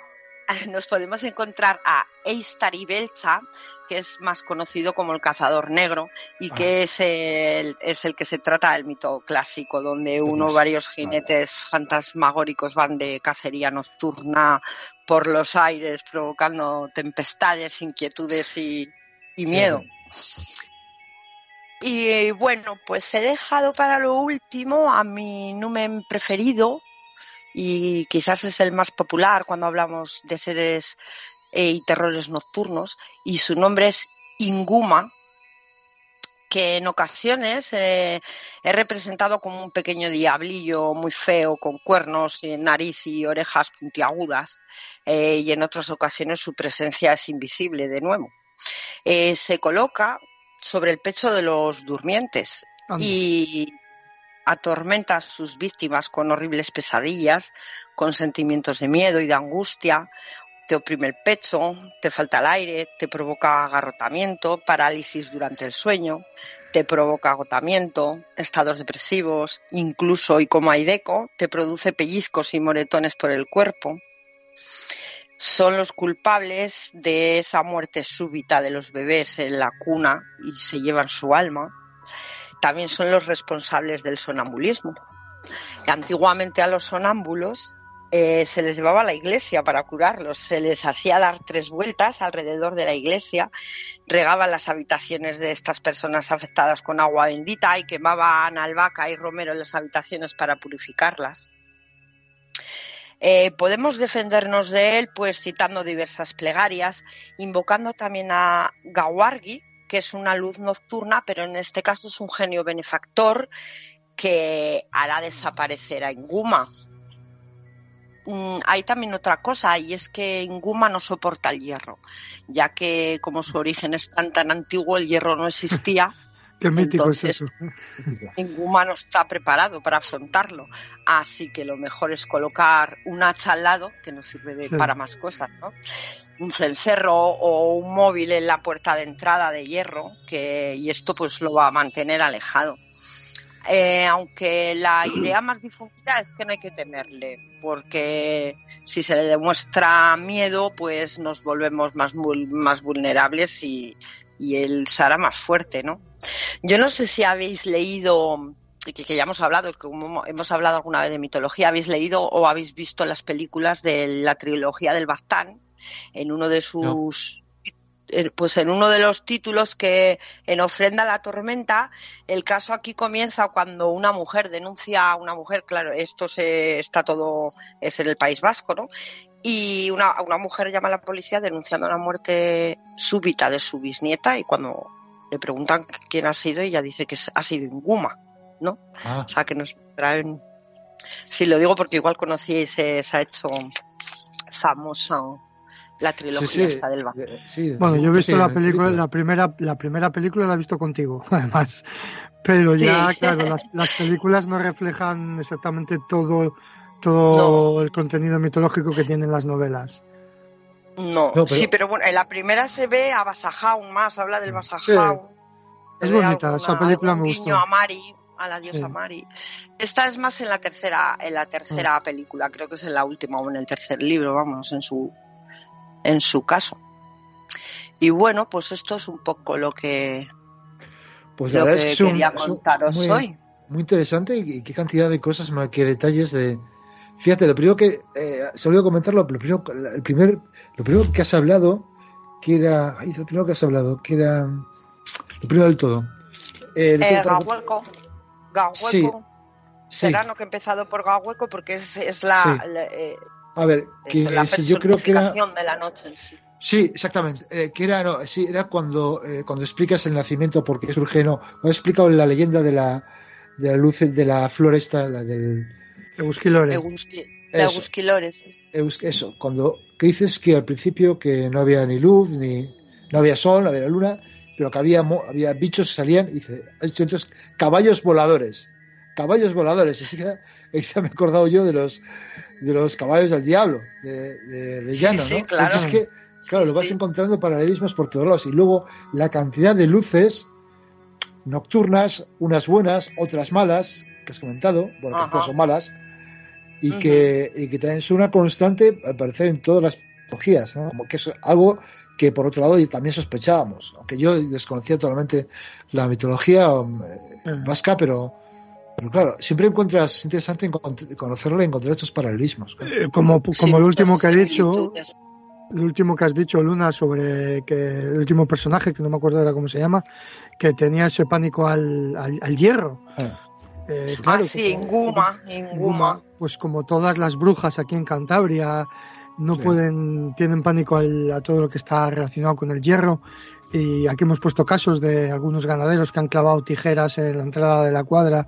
nos podemos encontrar a Eistari Belcha, que es más conocido como el cazador negro y que ah. es el, es el que se trata del mito clásico, donde uno varios jinetes fantasmagóricos van de cacería nocturna por los aires, provocando tempestades, inquietudes y, y miedo. Y bueno, pues he dejado para lo último a mi numen preferido y quizás es el más popular cuando hablamos de seres eh, y terrores nocturnos y su nombre es Inguma que en ocasiones eh, he representado como un pequeño diablillo muy feo con cuernos, y nariz y orejas puntiagudas eh, y en otras ocasiones su presencia es invisible de nuevo. Eh, se coloca sobre el pecho de los durmientes y atormenta a sus víctimas con horribles pesadillas, con sentimientos de miedo y de angustia, te oprime el pecho, te falta el aire, te provoca agarrotamiento, parálisis durante el sueño, te provoca agotamiento, estados depresivos, incluso y como aideco, te produce pellizcos y moretones por el cuerpo son los culpables de esa muerte súbita de los bebés en la cuna y se llevan su alma. También son los responsables del sonambulismo. Antiguamente a los sonámbulos eh, se les llevaba a la iglesia para curarlos, se les hacía dar tres vueltas alrededor de la iglesia, regaban las habitaciones de estas personas afectadas con agua bendita y quemaban albahaca y romero en las habitaciones para purificarlas. Eh, podemos defendernos de él pues citando diversas plegarias, invocando también a Gawargi, que es una luz nocturna, pero en este caso es un genio benefactor que hará desaparecer a Inguma. Mm, hay también otra cosa y es que Inguma no soporta el hierro, ya que como su origen es tan tan antiguo, el hierro no existía. Qué mítico Entonces, es eso. Inguma no está preparado para afrontarlo, así que lo mejor es colocar un hacha al lado, que nos sirve de- Sí. para más cosas, ¿no? Un cencerro o un móvil en la puerta de entrada de hierro, que, y esto pues lo va a mantener alejado. Eh, aunque la idea más difundida es que no hay que temerle, porque si se le demuestra miedo, pues nos volvemos más, más vulnerables y, y él se hará más fuerte, ¿no? Yo no sé si habéis leído, que, que ya hemos hablado, que como hemos hablado alguna vez de mitología, habéis leído o habéis visto las películas de la trilogía del Bastán, en uno de sus, pues en uno de los títulos que en Ofrenda a la Tormenta, el caso aquí comienza cuando una mujer denuncia a una mujer, claro, esto se, está todo, es en el País Vasco, ¿no? Y una, una mujer llama a la policía denunciando la muerte súbita de su bisnieta y cuando le preguntan quién ha sido, ella dice que ha sido Inguma, ¿no? Ah, O sea, que nos traen... Sí, lo digo porque igual conocíais, eh, se ha hecho famosa la trilogía sí, sí, esta del Bastán. eh, sí, Bueno, yo he visto sí, la en película, la primera, la primera película la he visto contigo, además. Pero ya, Sí. claro, las, las películas no reflejan exactamente todo, todo el contenido mitológico que tienen las novelas. No, No, pero- sí, pero bueno, en la primera se ve a Basajaun más, habla del Basajaun. Es bonita, esa película me guiño gustó. a Mari, a la diosa Sí. Mari. Esta es más en la tercera, en la tercera película, creo que es en la última o en el tercer libro, vamos, en su, en su caso. Y bueno, pues esto es un poco lo que, Pues la lo verdad que es quería contaros muy, hoy. muy interesante y, qué cantidad de cosas, qué detalles de... Fíjate, lo primero que... Eh, se olvidó comentarlo, pero lo primero, el primer, lo primero que has hablado, que era... Ay, lo primero que has hablado, que era... Lo primero del todo. Eh, Eh, que- Gahueco, Gahueco, Sí, sí. Serrano que he empezado por Gahueco porque es, es la, Sí. la, eh, A ver, es que, la sí, yo creo que era... de la noche en sí. Sí, exactamente. Eh, que era, no, sí, era cuando, eh, cuando explicas el nacimiento, por qué surge, no. Cuando he explicado la leyenda de la, de la luz, de la flor esta, la del, Eusquilore. Egusqui- de Eso. Egusquilores. Eus- eso, cuando, que dices que al principio que no había ni luz, ni, no había sol, no había luna, pero que había, había bichos que salían, y dice, ha dicho entonces, caballos voladores. Caballos voladores. Así que, se me he acordado yo de los, de los caballos del diablo, de, de, de Sí, llano, sí, ¿no? claro. Es que, claro, lo vas encontrando paralelismos por todos lados. Y luego la cantidad de luces nocturnas, unas buenas, otras malas, que has comentado, bueno, que todas son malas, y, Ujú. que, y que también son una constante, al parecer, en todas las mitologías, ¿no? Como que es algo que, por otro lado, también sospechábamos, aunque yo desconocía totalmente la mitología eh, Mm. vasca, pero, pero claro, siempre encuentras es interesante encont- conocerlo y encontrar estos paralelismos. Eh, como como Sí, el último que muchas he dicho, el último que has dicho, Luna, sobre que el último personaje, que no me acuerdo ahora cómo se llama, que tenía ese pánico al, al, al hierro. Ah. Eh, Ah, sí, como- Inguma, Inguma, Inguma. pues como todas las brujas aquí en Cantabria, no Sí. pueden, tienen pánico al- a todo lo que está relacionado con el hierro. Y aquí hemos puesto casos de algunos ganaderos que han clavado tijeras en la entrada de la cuadra.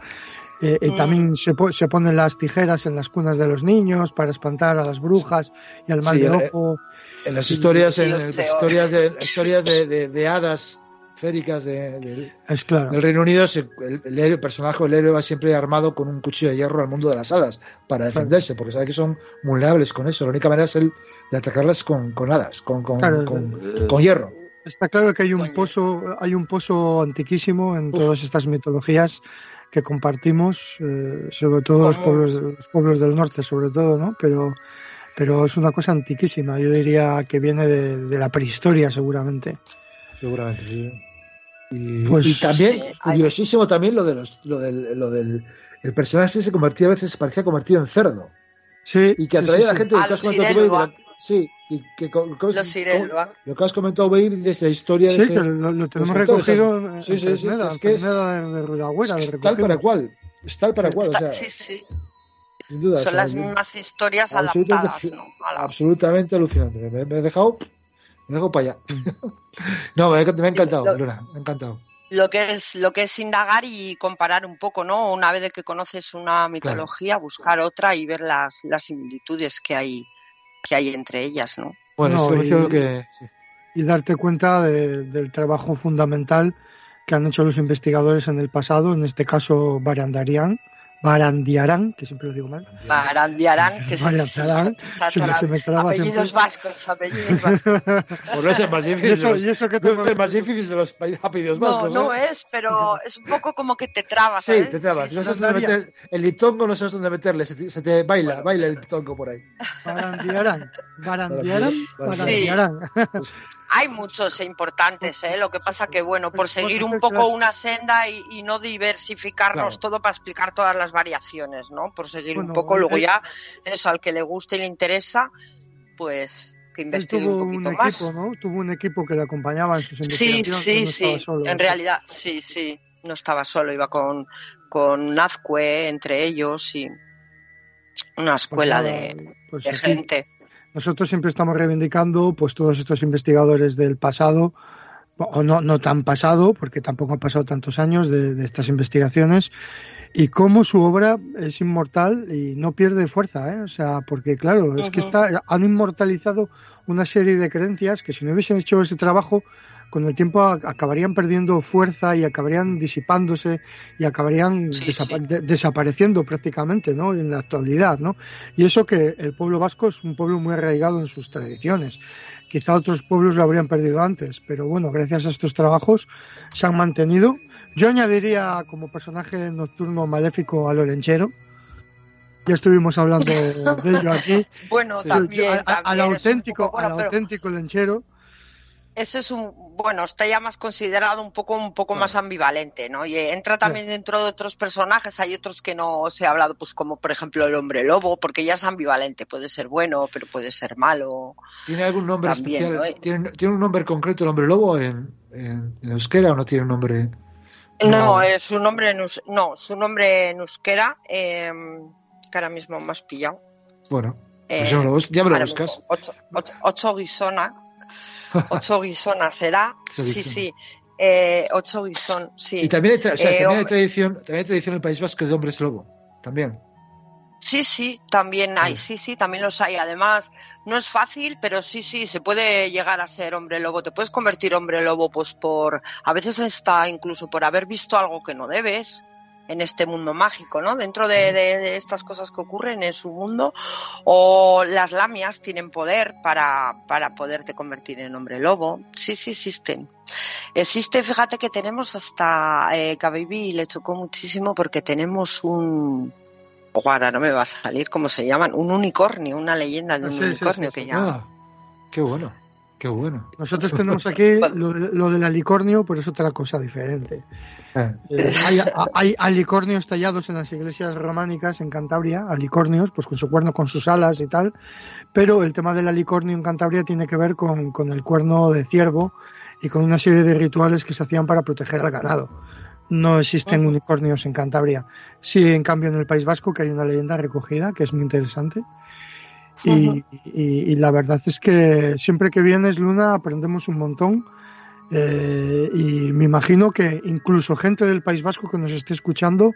Eh, y Mm. también se, po- se ponen las tijeras en las cunas de los niños para espantar a las brujas y al mal Sí, de ojo. En las historias, en las historias de, historias de, de- de hadas féricas de- de- Es claro. del Reino Unido, se- el, el héroe- el personaje, el héroe va siempre armado con un cuchillo de hierro al mundo de las hadas para defenderse, porque sabe que son vulnerables con eso. La única manera es el de atacarlas con, con hadas, con, con, Claro, con- con hierro. Está claro que hay un pozo, hay un pozo antiquísimo en todas estas mitologías que compartimos, eh, sobre todo los pueblos, los pueblos del norte, sobre todo, ¿no? Pero, pero es una cosa antiquísima. Yo diría que viene de, de la prehistoria, seguramente. Seguramente, sí. Y, Pues, y también, sí, hay- curiosísimo también lo de los, lo del, lo del el personaje se convertía a veces, parecía convertido en cerdo. Sí. Y que atraía sí, a la sí. gente que los de la- Sí, y que, Los lo que has comentado, Baby, desde la historia de Sí, ese- que lo, lo tenemos recogido en sí, sí, sí, es que es- de, de Ruidagüera, es tal para cual. Es tal para cual. O Está- sea, sí, sí. sin duda. Son o sea, las mismas historias absolutamente, adaptadas, ¿no? A la- absolutamente alucinante. Me, me he dejado, me dejado para allá. no, me, ha- me ha encantado, Lo- Luna, me ha encantado. lo que es lo que es indagar y comparar un poco, ¿no? Una vez de que conoces una mitología, buscar otra y ver las, las similitudes que hay que hay entre ellas, ¿no? Bueno, No, eso y- que. y darte cuenta de- del trabajo fundamental que han hecho los investigadores en el pasado, en este caso Barandarian, Barandiarán, que siempre lo digo mal. Barandiarán, que se, Barandiarán, se me- se me traba apellidos siempre. vascos, apellidos vascos. Por eso es más difícil. Y eso, y eso que no tengo es el más difícil de los apellidos No, vascos. no ¿eh? es, pero es un poco como que te trabas, Sí, ¿sabes? te trabas. Sí, no sí, sabes dónde meter el litongo, no sabes dónde meterle. Se te, se te baila, baila el litongo por ahí. Barandiarán, Barandiarán, Barandiarán. Barandiarán. Hay muchos importantes, ¿eh? Lo que pasa que, bueno, por seguir un poco una senda y, y no diversificarnos Claro. todo para explicar todas las variaciones, ¿no? Por seguir un poco, luego ya, eso, al que le guste y le interesa, pues que investigue un un poquito más. equipo, ¿no? Tuvo un equipo que le acompañaba en sus Sí, investigaciones. sí, no sí. solo. En realidad, sí, sí. No estaba solo, iba con, con Nazcue entre ellos y una Pues escuela de, pues de gente. Nosotros siempre estamos reivindicando pues todos estos investigadores del pasado, o no, no tan pasado, porque tampoco han pasado tantos años de, de estas investigaciones, y cómo su obra es inmortal y no pierde fuerza, ¿eh? O sea, porque claro, es que está, han inmortalizado una serie de creencias que si no hubiesen hecho ese trabajo, con el tiempo acabarían perdiendo fuerza y acabarían disipándose y acabarían Sí, desapa- sí. de- desapareciendo prácticamente, ¿no? En la actualidad, ¿no? Y eso que el pueblo vasco es un pueblo muy arraigado en sus tradiciones. Quizá otros pueblos lo habrían perdido antes, pero bueno, gracias a estos trabajos se han mantenido. Yo añadiría como personaje nocturno maléfico a Lorenchero. Ya estuvimos hablando de ello aquí. Bueno, Sí. también, Al- al también auténtico, bueno, al pero- auténtico lenchero. Ese es un bueno está ya más considerado un poco un poco más ambivalente no y entra también dentro de otros personajes hay otros que no se ha hablado pues como por ejemplo el hombre lobo porque ya es ambivalente puede ser bueno pero puede ser malo ¿Tiene algún nombre También, especial? ¿no? Eh. ¿Tiene, tiene un nombre concreto el hombre lobo en, en, en euskera o no tiene un nombre? no, No. es su nombre en no su nombre en euskera eh, que ahora mismo me has pillado Bueno, pues Eh, ya me lo, bus- ya me lo ahora buscas. ocho, ocho, ocho guisona ocho guisona será sí sí eh, ocho guisón sí Y también hay, o sea, Eh, también hay tradición, también hay tradición en el País Vasco de hombres lobo. También. Sí, sí, también hay, sí, sí, también los hay. Además, no es fácil, pero sí, sí, se puede llegar a ser hombre lobo. Te puedes convertir hombre lobo, pues por, a veces está incluso por haber visto algo que no debes en este mundo mágico, ¿no? Dentro de, de- de estas cosas que ocurren en su mundo, o las lamias tienen poder para, para poderte convertir en hombre lobo. Sí, sí, existen. Existe, fíjate que tenemos hasta, eh, que a Baby le chocó muchísimo porque tenemos un, Ojo, ahora no me va a salir cómo se llaman, un unicornio, una leyenda de un sí, unicornio sí, sí. que ya. Ah, qué bueno, qué bueno. Nosotros tenemos aquí lo, de- lo del alicornio, pero es otra cosa diferente. Eh, Eh, hay, hay alicornios tallados en las iglesias románicas en Cantabria, alicornios, pues con su cuerno, con sus alas y tal, pero el tema del alicornio en Cantabria tiene que ver con, con el cuerno de ciervo y con una serie de rituales que se hacían para proteger al ganado. No existen unicornios en Cantabria. Sí, en cambio, en el País Vasco, que hay una leyenda recogida que es muy interesante. Y, y- y la verdad es que siempre que vienes, Luna, aprendemos un montón. Eh, y me imagino que incluso gente del País Vasco que nos esté escuchando,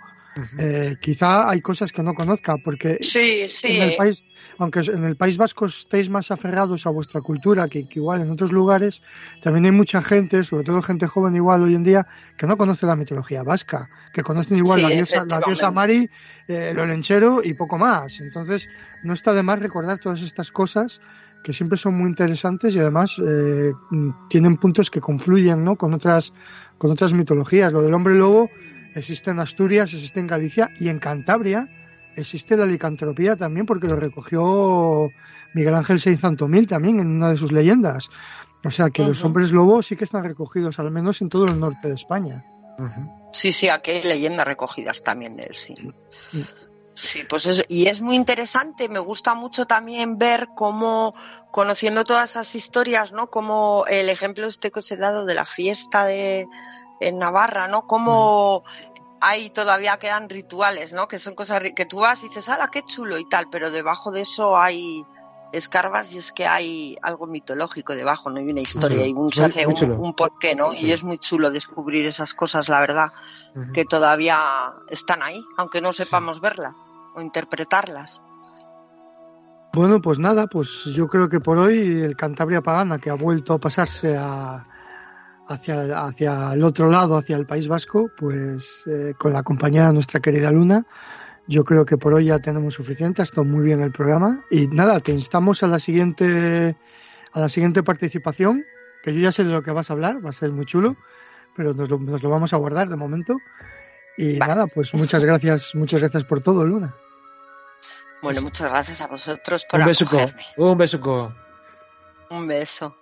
eh, quizá hay cosas que no conozca, porque Sí, sí. en el país, aunque en el País Vasco estéis más aferrados a vuestra cultura que, que igual en otros lugares, también hay mucha gente, sobre todo gente joven igual hoy en día, que no conoce la mitología vasca, que conocen igual Sí, la diosa, la diosa. Mari, eh, el olenchero y poco más. Entonces, no está de más recordar todas estas cosas que siempre son muy interesantes y además eh, tienen puntos que confluyen ¿no? con otras con otras mitologías. Lo del hombre lobo existe en Asturias, existe en Galicia y en Cantabria existe la licantropía también porque lo recogió Miguel Ángel Seiz Santomil también en una de sus leyendas. O sea que los hombres lobo sí que están recogidos al menos en todo el norte de España. Sí, sí, aquí hay leyendas recogidas también de él, sí. Mm. Sí, pues eso, y es muy interesante, me gusta mucho también ver cómo, conociendo todas esas historias, ¿no? Como el ejemplo este que os he dado de la fiesta de en Navarra, ¿no? Cómo hay todavía quedan rituales, ¿no? Que son cosas que tú vas y dices, ¡ala, qué chulo! y tal, pero debajo de eso hay escarbas y es que hay algo mitológico debajo, no hay una historia y un, un, porqué, ¿no? Y es muy chulo descubrir esas cosas, la verdad, que todavía están ahí, aunque no sepamos verlas o interpretarlas. Bueno, pues nada, pues yo creo que por hoy el Cantabria Pagana, que ha vuelto a pasarse a, hacia, hacia el otro lado, hacia el País Vasco, pues eh, con la compañía de nuestra querida Luna, yo creo que por hoy ya tenemos suficiente, ha estado muy bien el programa. Y nada, te instamos a la siguiente, a la siguiente participación, que yo ya sé de lo que vas a hablar, va a ser muy chulo, pero nos lo, nos lo vamos a guardar de momento. Y nada, pues muchas gracias, muchas gracias por todo, Luna. Bueno, muchas gracias a vosotros por un beso. Un beso. Un beso.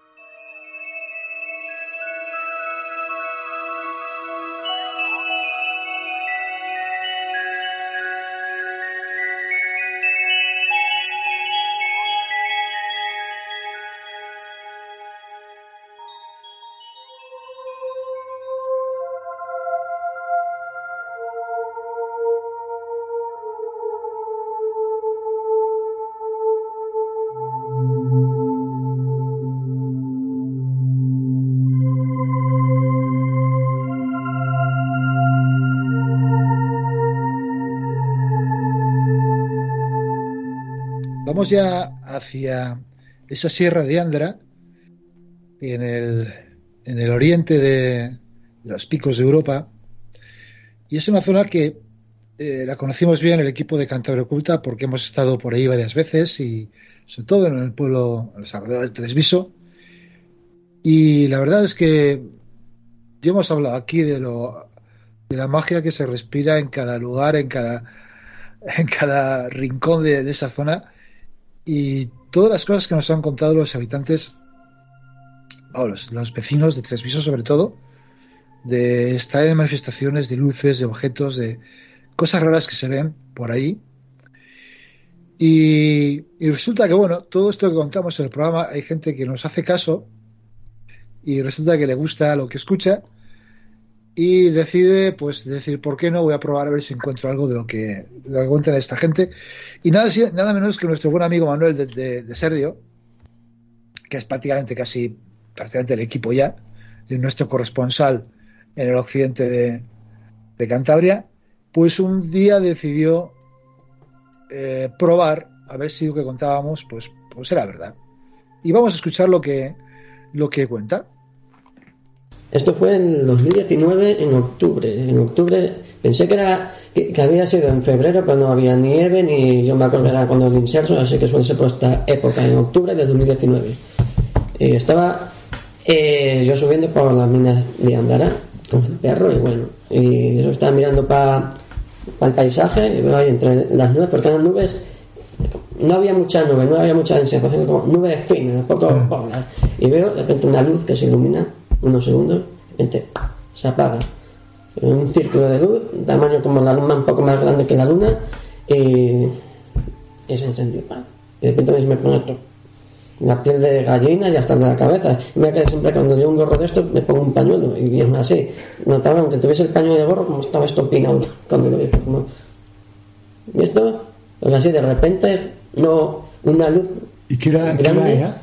Ya hacia esa sierra de Andra, en el, en el oriente de, los picos de Europa, y es una zona que eh, la conocimos bien el equipo de Cantabria Oculta porque hemos estado por ahí varias veces y sobre todo en el pueblo, en los alrededores de Tresviso. Y la verdad es que ya hemos hablado aquí de lo de la magia que se respira en cada lugar, en cada en cada rincón de esa zona y todas las cosas que nos han contado los habitantes, los, vecinos de Tres Visos sobre todo, de estar en manifestaciones de luces, de objetos, de cosas raras que se ven por ahí. Y, y, resulta que, bueno, todo esto que contamos en el programa, hay gente que nos hace caso y resulta que le gusta lo que escucha y decide pues decir por qué no voy a probar a ver si encuentro algo de lo que, lo cuentan esta gente y nada, nada menos que nuestro buen amigo Manuel de, de, Serdio que es prácticamente casi prácticamente el equipo ya de nuestro corresponsal en el occidente de, de Cantabria pues un día decidió eh, probar a ver si lo que contábamos pues pues era verdad. Y vamos a escuchar lo que lo que cuenta esto fue en 2019, en octubre. En octubre pensé que era que, había sido en febrero, pero no había nieve, ni yo me acuerdo era cuando el inserso, así que suele ser por esta época, en octubre de 2019. Y estaba eh, yo subiendo por las minas de Andara con el perro y bueno, y yo estaba mirando para el paisaje y veo ahí entre las nubes, porque eran nubes no había mucha nube, no había mucha densidad, como nubes finas, poco poblas. Y veo de repente una luz que se ilumina unos segundos, se apaga. Un círculo de luz, tamaño como la luna, un poco más grande que la luna, y, se encendió. Y de repente me pone otro. La piel de gallina y hasta de la cabeza. Y me que siempre cuando yo un gorro de esto me pongo un pañuelo y es así. Notaba aunque tuviese el pañuelo de gorro como estaba esto cuando lo vi. Como... Y esto, pues así de repente, no una luz. ¿Y qué era? Grande, era,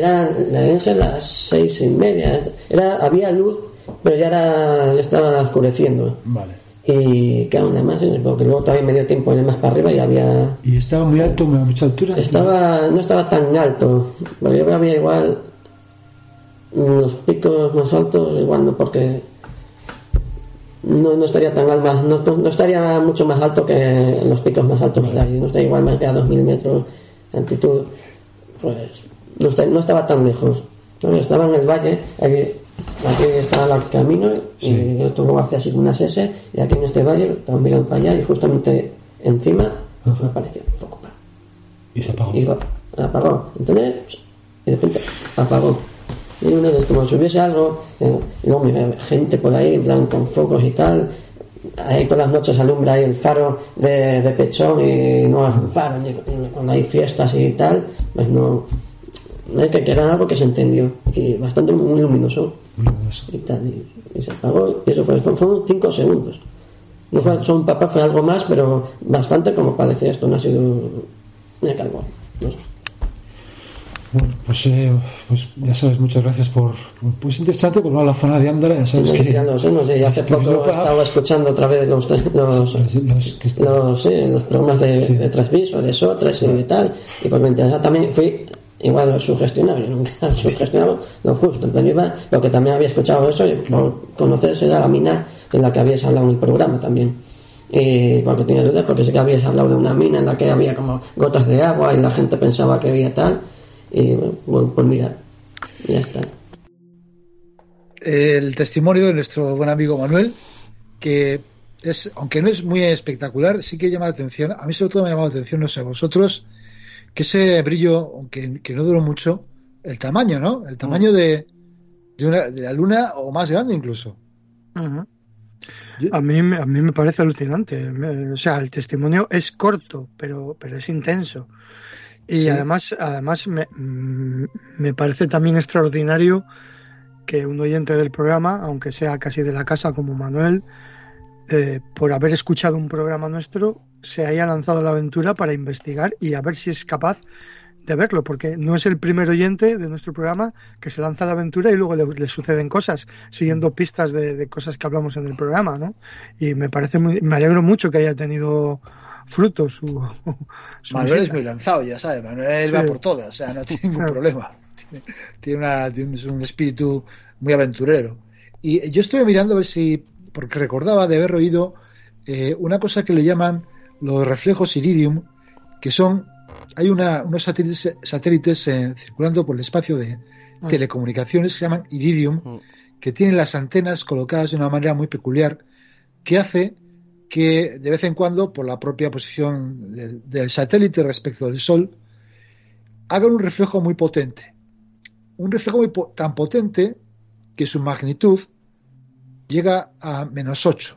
deben ser las seis y media. Era, había luz, pero ya, era, ya estaba oscureciendo. Vale. Y claro, nada más, porque luego todavía medio tiempo ir más para arriba y había. ¿Y estaba muy alto, a mucha altura? Estaba, no estaba tan alto, porque yo había igual los picos más altos, igual no, porque no, no estaría tan alto, no, no, estaría mucho más alto que los picos más altos, no estaría igual más que a 2000 metros de altitud. Pues no, estaba tan lejos. Estaba en el valle, aquí, aquí estaba el camino y yo luego hacia así unas S y aquí en este valle estamos mirando para allá y justamente encima me apareció un poco Y se apagó. Y se apagó. Entonces, y de repente apagó. Y una vez como si hubiese algo, eh, y luego gente por ahí, en con focos y tal. Ahí todas las noches alumbra ahí el faro de, de Pechón y no un faro, cuando hay fiestas y tal, pues no, que, era algo que se encendió y bastante muy luminoso, y tal y, se apagó y eso fue fueron cinco segundos No fue, son papá fue algo más, pero bastante como parece esto, no ha sido una cargo. No sé. Bueno, pues, eh, pues ya sabes, muchas gracias por. Pues interesante, por la zona de Andara, ya sabes que. ya lo sé, no sé, ya hace que poco Europa- estaba escuchando otra vez los, los, los- que- los, sí, los programas de, de Transviso, de Sotres y de tal, y pues me interesaba también, fui igual sugestionado, yo nunca sugestionado lo justo, en plan, yo iba, porque también había escuchado eso, por conocer era la mina de la que habías hablado en el programa también. Y porque tenía dudas, porque sé que habías hablado de una mina en la que había como gotas de agua y la gente pensaba que había tal, y bueno, pues mira, ya está. el testimonio de nuestro buen amigo Manuel, que es, aunque no es muy espectacular, sí que llama la atención. A mí sobre todo me ha llamado la atención, no sé, vosotros, que ese brillo, aunque que no duró mucho, el tamaño, ¿no? El tamaño de, de, una, de la luna o más grande incluso. A mí, me- a mí me parece alucinante. O sea, el testimonio es corto, pero, pero es intenso. Y Sí. además, además me, mm, me parece también extraordinario que un oyente del programa, aunque sea casi de la casa como Manuel, eh, por haber escuchado un programa nuestro, se haya lanzado a la aventura para investigar y a ver si es capaz de verlo, porque no es el primer oyente de nuestro programa que se lanza a la aventura y luego le, le suceden cosas, siguiendo pistas de, de cosas que hablamos en el programa, ¿no? Y me parece muy, me alegro mucho que haya tenido fruto su, su Manuel es muy lanzado, ya sabes. Manuel Sí. va por todas, o sea, no tiene ningún Claro. problema. Tiene, tiene una, tiene un espíritu muy aventurero. Y yo estuve mirando a ver si, porque recordaba de haber oído eh, una cosa que le llaman los reflejos iridium, que son, hay una, unos satélites, satélites eh, circulando por el espacio de Mm. telecomunicaciones que se llaman iridium, Mm. que tienen las antenas colocadas de una manera muy peculiar, que hace que de vez en cuando, por la propia posición del, del satélite respecto del Sol, hagan un reflejo muy potente. Un reflejo muy po- tan potente que su magnitud llega a menos 8.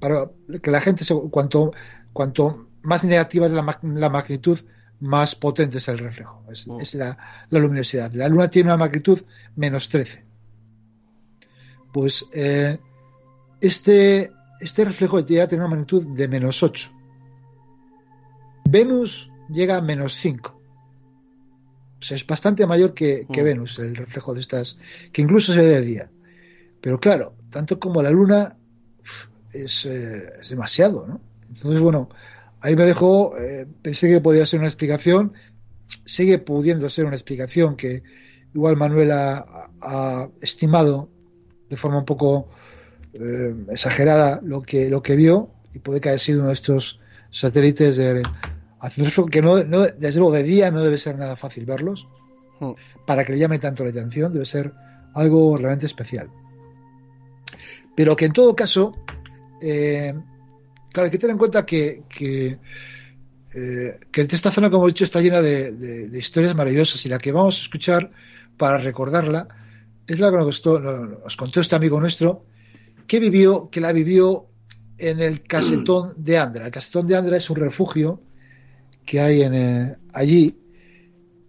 Para que la gente, se- cuanto, cuanto más negativa es la, mag- la magnitud, más potente es el reflejo. Es, es la, la luminosidad. La Luna tiene una magnitud menos 13. Pues eh, este, este reflejo a tener una magnitud de menos 8. Venus llega a menos 5. O sea, es bastante mayor que, que Mm. Venus, el reflejo de estas, que incluso se ve de día. Pero claro, tanto como la Luna es, eh, es demasiado, ¿no? Entonces, bueno, ahí me dejó, eh, pensé que podía ser una explicación, sigue pudiendo ser una explicación que igual Manuel ha, ha estimado de forma un poco eh, exagerada lo que, lo que vio y puede que haya sido uno de estos satélites de que no, no- desde luego de día no debe ser nada fácil verlos. Mm. para que le llame tanto la atención debe ser algo realmente especial. Pero que en todo caso eh, claro hay que tener en cuenta que, que, eh, que esta zona como he dicho está llena de, de- historias maravillosas y la que vamos a escuchar para recordarla es la que nos contó, este amigo nuestro que vivió, que la vivió en el casetón de Andra. El casetón de Andra es un refugio que hay en, eh, allí,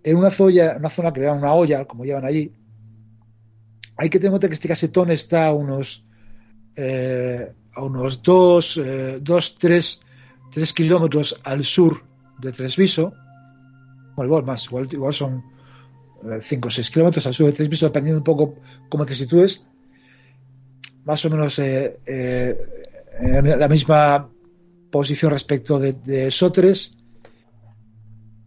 en una zona, una zona que le llaman una olla, como llevan allí. Hay que tener en cuenta que este casetón está unos, eh, a unos dos, eh, dos tres, tres kilómetros al sur de Tresviso. Bueno, igual más, igual, igual son 5 o 6 kilómetros al sur de Tresviso, dependiendo un poco cómo te sitúes más o menos eh, eh, en la misma posición respecto de, de Sotres.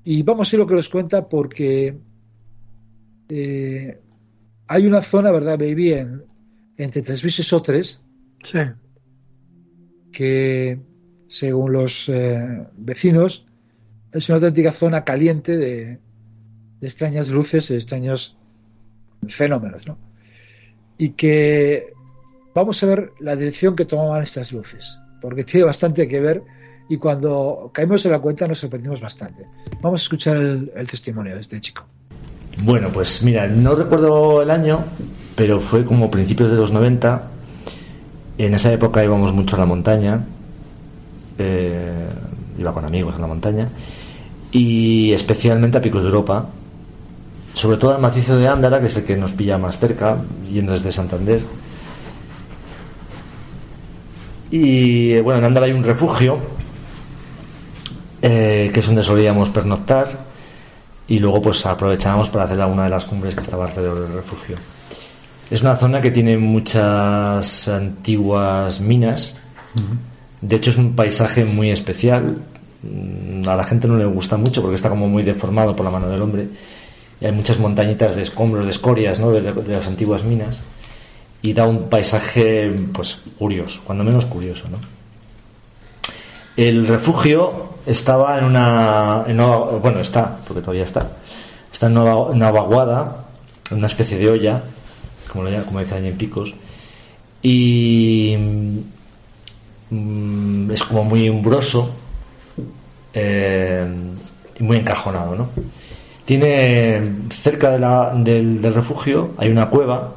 Y vamos a ir lo que nos cuenta porque eh, hay una zona, ¿verdad, baby? En, entre Tresvis y Sotres Sí. Que, según los eh, vecinos, es una auténtica zona caliente de, extrañas luces, de extraños fenómenos, ¿no? Y que vamos a ver la dirección que tomaban estas luces, porque tiene bastante que ver y cuando caímos en la cuenta nos sorprendimos bastante. Vamos a escuchar el, el testimonio de este chico. Bueno, pues mira, no recuerdo el año, pero fue como principios de los 90. En esa época íbamos mucho a la montaña. eh, iba con amigos a la montaña. Y especialmente a Picos de Europa. Sobre todo al macizo de Ándara, que es el que nos pilla más cerca, yendo desde Santander. Y bueno, en Andal hay un refugio, eh, que es donde solíamos pernoctar, y luego pues aprovechábamos para hacer alguna de las cumbres que estaba alrededor del refugio. Es una zona que tiene muchas antiguas minas. De hecho, es un paisaje muy especial. Mm, A la gente no le gusta mucho porque está como muy deformado por la mano del hombre. Y hay muchas montañitas de escombros, de escorias, ¿no? de, las antiguas minas. Y da un paisaje, pues, curioso, cuando menos curioso, ¿no? El refugio estaba en una, en bueno, está, porque todavía está, está en una, vaguada, en una especie de olla, como, lo como allí en Picos, y mm, es como muy umbroso eh, y muy encajonado, ¿no? Tiene cerca del refugio hay una cueva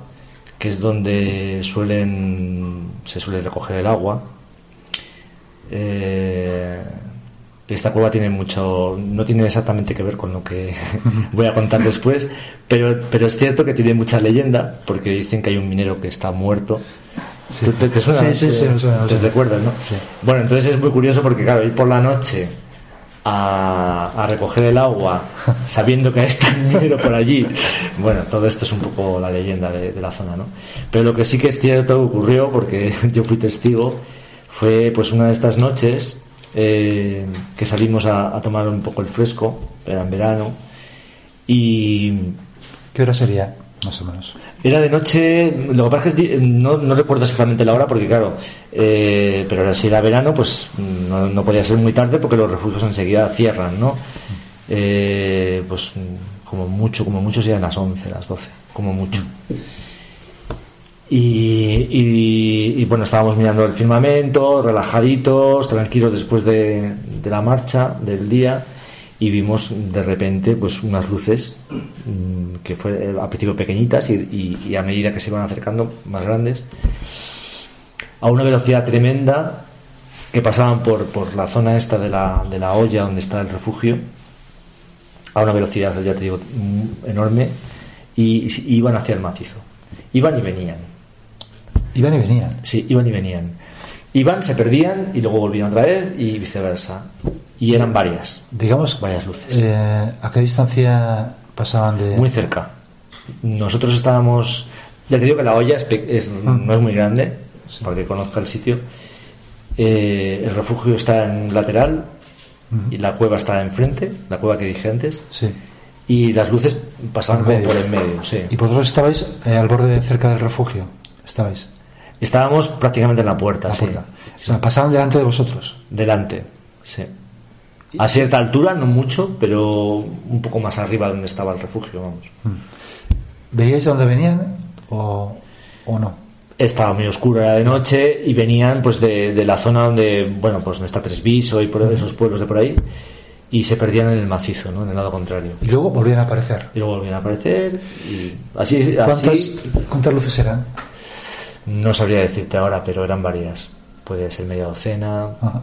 que es donde suelen se suele recoger el agua. Eh, esta cueva tiene mucho, no tiene exactamente que ver con lo que voy a contar después, pero, pero es cierto que tiene mucha leyenda, porque dicen que hay un minero que está muerto. ¿Te, te- te suena? Sí, sí, ¿Te- sí, me suena, me ¿Te recuerdas, no? Sí. Bueno, entonces es muy curioso porque, claro, ir por la noche a, a recoger el agua sabiendo que está el minero por allí. Bueno, todo esto es un poco la leyenda de, de la zona, ¿no? Pero lo que sí que es cierto ocurrió, porque yo fui testigo, fue pues una de estas noches eh, que salimos a, a tomar un poco el fresco, era en verano, y ¿Qué hora sería, más o menos? era de noche, lo que pasa es que no, no recuerdo exactamente la hora porque claro, eh, pero si era verano pues no, no podía ser muy tarde porque los refugios enseguida cierran, ¿no? Eh, pues como mucho, como mucho serían las 11, las 12, como mucho. Y, bueno, estábamos mirando el firmamento, relajaditos, tranquilos después de, la marcha del día y vimos de repente pues unas luces mm, que fue eh, al principio pequeñitas y, a medida que se iban acercando más grandes a una velocidad tremenda que pasaban por, por la zona esta de la, de la olla donde está el refugio a una velocidad ya te digo mm, enorme y iban hacia el macizo. Iban y venían Iban y venían. Sí, iban y venían. Iban, se perdían y luego volvían otra vez y viceversa. Y eran varias, Digamos, varias luces. eh, ¿a qué distancia pasaban de...? Muy cerca. Nosotros estábamos. Ya te digo que la olla es es- no es muy grande, para que conozca el sitio. Eh, el refugio está en lateral y la cueva está enfrente, la cueva que dije antes. Sí. Y las luces pasaban por en medio, sí. ¿Y vosotros estabais eh, al borde cerca del refugio? ¿Estabais? Estábamos prácticamente en la puerta, La sí. puerta. O sea, pasaban delante de vosotros. Delante, sí. A cierta altura, no mucho, pero un poco más arriba donde estaba el refugio, vamos. ¿Veíais de dónde venían o, o no? Estaba muy oscuro, era de noche y venían pues de, de la zona donde, bueno, pues donde está Tresviso y por esos pueblos de por ahí y se perdían en el macizo, ¿no? En el lado contrario. Y luego volvían a aparecer. Y luego volvían a aparecer y así, ¿Cuántas, así ¿Cuántas luces eran? No sabría decirte ahora, pero eran varias. Puede ser media docena. Ajá.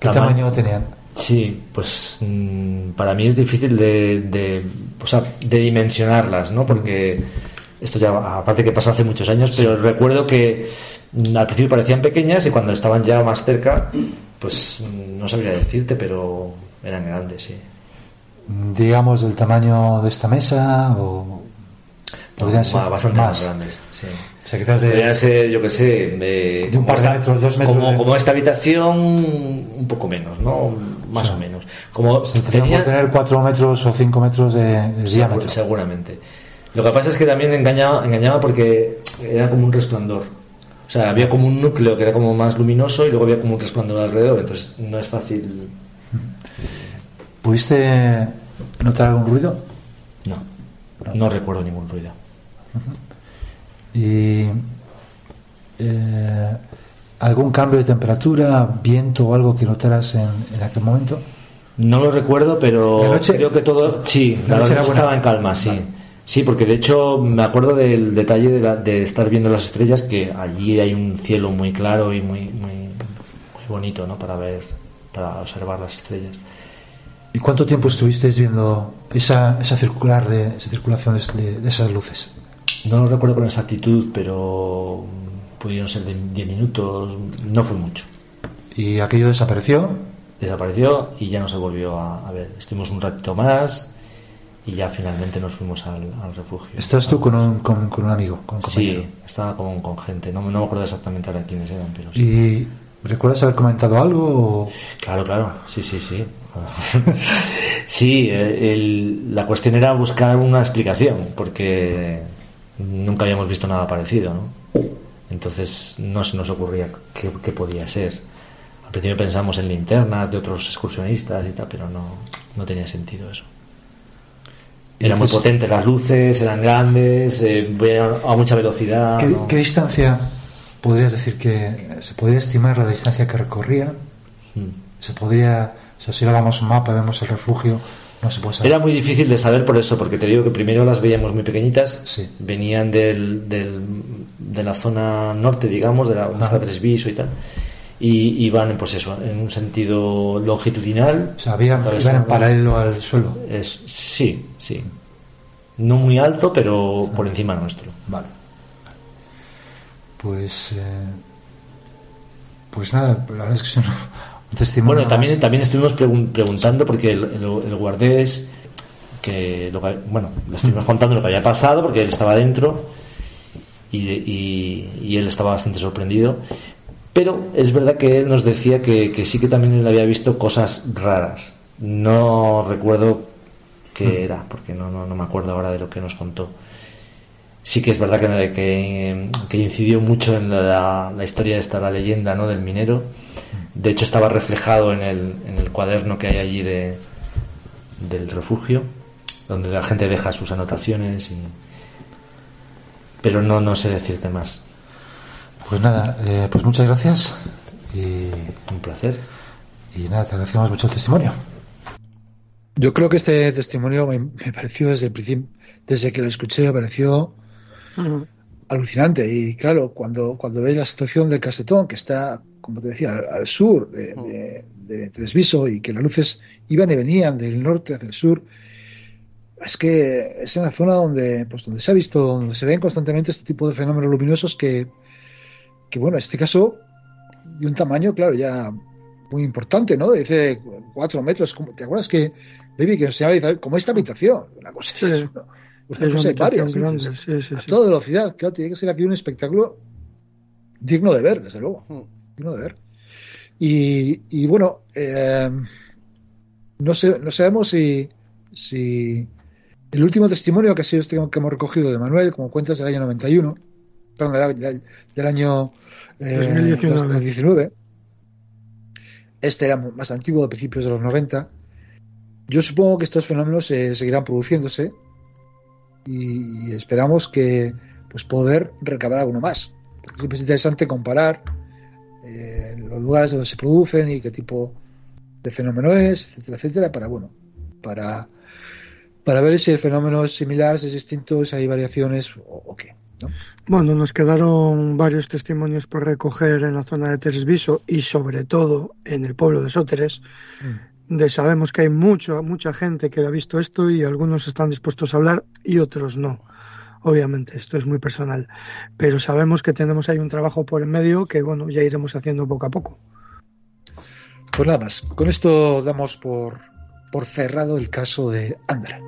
¿Qué Tama- tamaño tenían? Sí, pues mm, para mí es difícil de, de, o sea, de dimensionarlas, ¿no? Porque esto ya, aparte que pasó hace muchos años, pero recuerdo que mm, al principio parecían pequeñas y cuando estaban ya más cerca, pues mm, no sabría decirte, pero eran grandes, sí. Digamos del tamaño de esta mesa o podrían No, bastante más. más grandes, sí. O sea, quizás de- Podrían ser, yo que sé, de, De un par de esta- metros, dos metros Como, de- como esta habitación, un poco menos, ¿no? Más o menos. Como tenía- tener 4 metros o 5 metros de, diámetro. Seguramente. Lo que pasa es que también engañaba, engañaba porque era como un resplandor. O sea, había como un núcleo que era como más luminoso y luego había como un resplandor alrededor. Entonces no es fácil. ¿Pudiste notar algún ruido? No. No recuerdo ningún ruido. Y eh, algún cambio de temperatura, viento o algo que notaras en, en aquel momento. No lo recuerdo, pero creo que todo. Sí, La la, noche estaba en calma, sí. Sí, porque de hecho me acuerdo del detalle de, la- de estar viendo las estrellas, que allí hay un cielo muy claro y muy, muy, muy bonito, ¿no? Para ver, para observar las estrellas. ¿Y cuánto tiempo estuvisteis viendo esa, esa circular de esa circulación de, de esas luces? No lo recuerdo con exactitud, pero pudieron ser de 10 minutos, no fue mucho. ¿Y aquello desapareció? Desapareció y ya no se volvió a, a ver. Estuvimos un ratito más y ya finalmente nos fuimos al, al refugio. ¿Estás tú con un, con, con un amigo? Con un compañero? Sí, estaba con, con gente. No, me- no me acuerdo exactamente ahora quiénes eran, pero sí. ¿Y recuerdas haber comentado algo? o- Claro, claro, sí, sí, sí. sí, eh, el- la cuestión era buscar una explicación, porque nunca habíamos visto nada parecido, ¿no? Entonces no se nos ocurría qué, qué podía ser. Al principio pensamos en linternas de otros excursionistas y tal, pero no, no tenía sentido eso. Era muy Entonces- potente las luces, eran grandes, eh, a mucha velocidad. ¿Qué, ¿no? qué distancia podrías decir que se podría estimar la distancia que recorría? Mm. Se podría, o sea, si ahora vamos a un mapa, vemos el refugio, no se puede saber. Era muy difícil de saber por eso, porque te digo que primero las veíamos muy pequeñitas, Sí. venían del, del- de la zona norte, digamos, de la Ajá. Tresviso y tal, y iban, pues eso, en un sentido longitudinal. O sea, había, iban en paralelo al suelo. Es, sí, sí. No muy alto, pero por encima nuestro. Vale. Pues. eh, pues nada, la verdad es que un testimonio. Bueno, también, también estuvimos pregun- preguntando porque el, el- el guardés, que lo que- bueno, le estuvimos contando lo que había pasado porque él estaba dentro y, y- y él estaba bastante sorprendido. Pero es verdad que él nos decía que, que sí que también él había visto cosas raras. No recuerdo qué era, porque no, no, no me acuerdo ahora de lo que nos contó. Sí que es verdad que, que, que incidió mucho en la, la historia esta, la leyenda ¿no? del minero. De hecho estaba reflejado en el, en el cuaderno que hay allí de, del refugio, donde la gente deja sus anotaciones. Y... Pero no, no sé decirte más. Pues nada, eh, pues muchas gracias. Y, Un placer. y nada, te agradecemos mucho el testimonio. Yo creo que este testimonio me, me pareció desde el principio, desde que lo escuché, me pareció Alucinante. Y claro, cuando, cuando ves la situación del casetón, que está, como te decía, al, al sur de, de, de Tresviso y que las luces iban y venían del norte hacia el sur, es que es en la zona donde, pues, donde se ha visto, donde se ven constantemente este tipo de fenómenos luminosos que, que bueno, en este caso, de un tamaño, claro, ya muy importante, ¿no? Dice cuatro metros. como- ¿Te acuerdas que, Baby, que dice, como esta habitación? Una cosa Sí. es, una, una Es cosa una de varias. habitación ¿sí? grande, sí, sí, a sí. toda velocidad. Claro, tiene que ser aquí un espectáculo digno de ver, desde luego. Digno de ver. Y, y bueno, eh, no, sé, no sabemos si, si el último testimonio que ha sido este que hemos recogido de Manuel, como cuentas, del año 91, perdón, del, del- del año eh, 2019. 2019. Este era más antiguo, de principios de los 90. Yo supongo que estos fenómenos eh, seguirán produciéndose y, y esperamos que pues poder recabar alguno más. Porque siempre es interesante comparar eh, los lugares donde se producen y qué tipo de fenómeno es, etcétera, etcétera, para bueno, para para ver si el fenómeno es similar, si es distinto, si hay variaciones o, o qué. ¿no? Bueno, nos quedaron varios testimonios por recoger en la zona de Tresviso y sobre todo en el pueblo de Sóteres. De sabemos que hay mucho, mucha gente que ha visto esto y algunos están dispuestos a hablar y otros no. Obviamente, esto es muy personal. Pero sabemos que tenemos ahí un trabajo por en medio que, bueno, ya iremos haciendo poco a poco. Pues nada más. Con esto damos por, por cerrado el caso de Andra.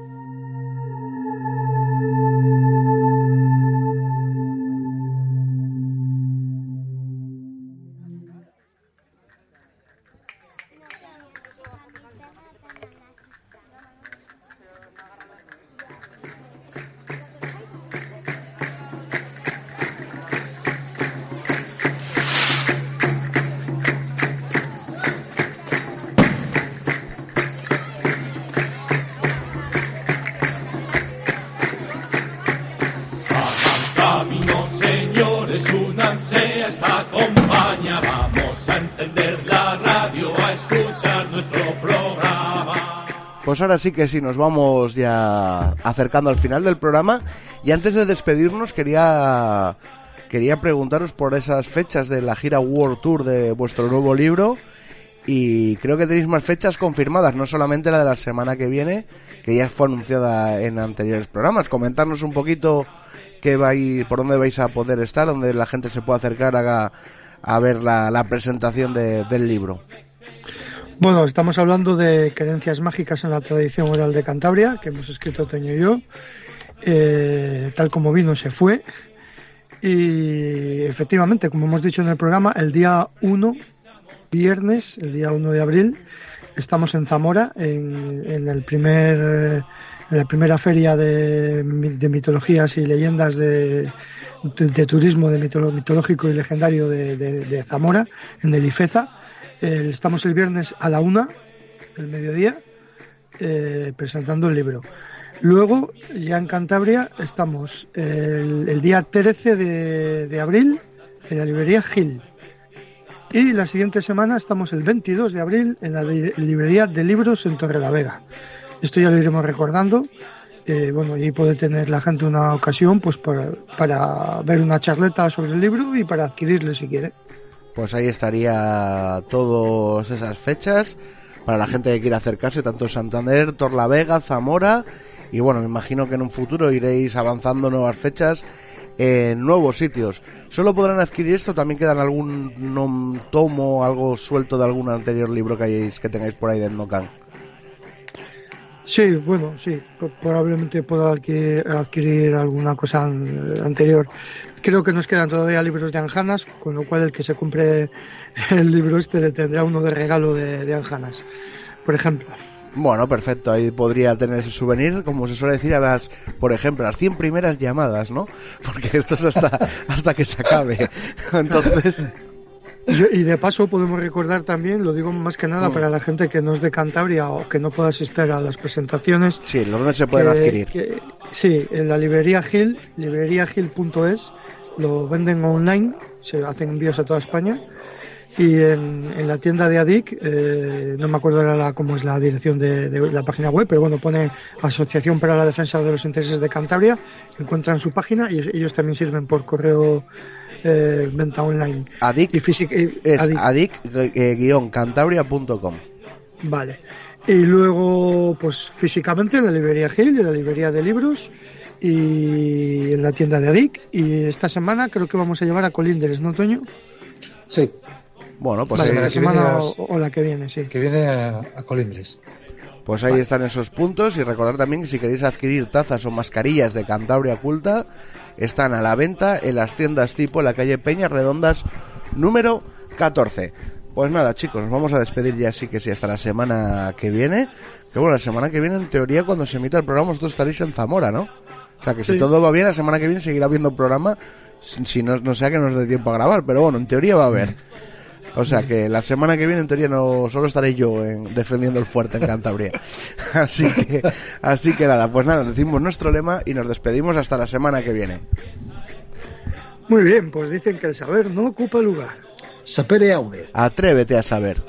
A esta compañía. Vamos a encender la radio, a escuchar nuestro programa. Pues ahora sí que sí, nos vamos ya acercando al final del programa. Y antes de despedirnos, quería, quería preguntaros por esas fechas de la gira World Tour de vuestro nuevo libro. y creo que tenéis más fechas confirmadas, no solamente la de la semana que viene, que ya fue anunciada en anteriores programas. Comentarnos un poquito qué vais, por dónde vais a poder estar, donde la gente se pueda acercar a, ver la, la presentación de- del libro. Bueno, estamos hablando de creencias mágicas en la tradición oral de Cantabria, que hemos escrito Toño y yo. Eh, tal como vino, se fue. Y efectivamente, como hemos dicho en el programa, el día 1, viernes, el día 1 de abril, estamos en Zamora, en, en el primer, en la primera feria de, de mitologías y leyendas de, de, turismo de mitológico y legendario de, Zamora, en el IFEZA. Estamos el viernes a la una del mediodía eh, presentando el libro. Luego, ya en Cantabria, estamos el, el día 13 de, abril en la librería Gil. Y la siguiente semana estamos el 22 de abril en la li- librería de libros en Torrelavega. Esto ya lo iremos recordando. Eh, bueno, y puede tener la gente una ocasión pues para, para ver una charleta sobre el libro y para adquirirle si quiere. Pues ahí estaría todas esas fechas para la gente que quiera acercarse, tanto Santander, Torlavega, Zamora. Y bueno, me imagino que en un futuro iréis avanzando nuevas fechas en nuevos sitios. ¿Solo podrán adquirir esto? ¿También quedan algún tomo, algo suelto de algún anterior libro que, hayáis, que tengáis por ahí del Nocan? Sí, bueno, sí, probablemente pueda adquirir, alguna cosa an- anterior. Creo que nos quedan todavía libros de Anjanas, con lo cual el que se compre el libro este le tendrá uno de regalo de, de Anjanas, por ejemplo. Bueno, perfecto, ahí podría tener ese souvenir, como se suele decir, a las, por ejemplo, las 100 primeras llamadas, ¿no? Porque esto es hasta, hasta que se acabe. Entonces, Y, de paso podemos recordar también, lo digo más que nada Mm. para la gente que no es de Cantabria o que no pueda asistir a las presentaciones. sí, ¿dónde se pueden que- adquirir? que- sí, en la librería Gil, libreriagil.es, lo venden online, se hacen envíos a toda España. Y en, en la tienda de ADIC, eh, no me acuerdo ahora la, cómo es la dirección de, de la página web, pero bueno, pone Asociación para la Defensa de los Intereses de Cantabria, encuentran su página y ellos también sirven por correo eh, venta online. Adic Y física, y- es Adic. adic-cantabria.com. Vale. Y luego, pues físicamente en la librería Gil, en la librería de libros y en la tienda de Adic. Y esta semana creo que vamos a llevar a Colindres, ¿no, Toño? Sí, Bueno, pues la semana o la que viene, sí. que viene a, a Colindres. Pues ahí están esos puntos y recordar también que si queréis adquirir tazas o mascarillas de Cantabria Culta, están a la venta en las tiendas tipo en la calle Peñas Redondas número 14. Pues nada, chicos, nos vamos a despedir ya sí que sí hasta la semana que viene. Que bueno, la semana que viene en teoría cuando se emita el programa vosotros estaréis en Zamora, ¿no? O sea que si todo va bien, la semana que viene seguirá habiendo programa, si si no, no sea que nos dé tiempo a grabar, pero bueno, en teoría va a haber. O sea que la semana que viene en teoría no solo estaré yo en- defendiendo el fuerte en Cantabria. Así que, así que nada, pues nada, decimos nuestro lema y nos despedimos hasta la semana que viene. Muy bien, pues dicen que el saber no ocupa lugar. Sapere aude. Atrévete a saber.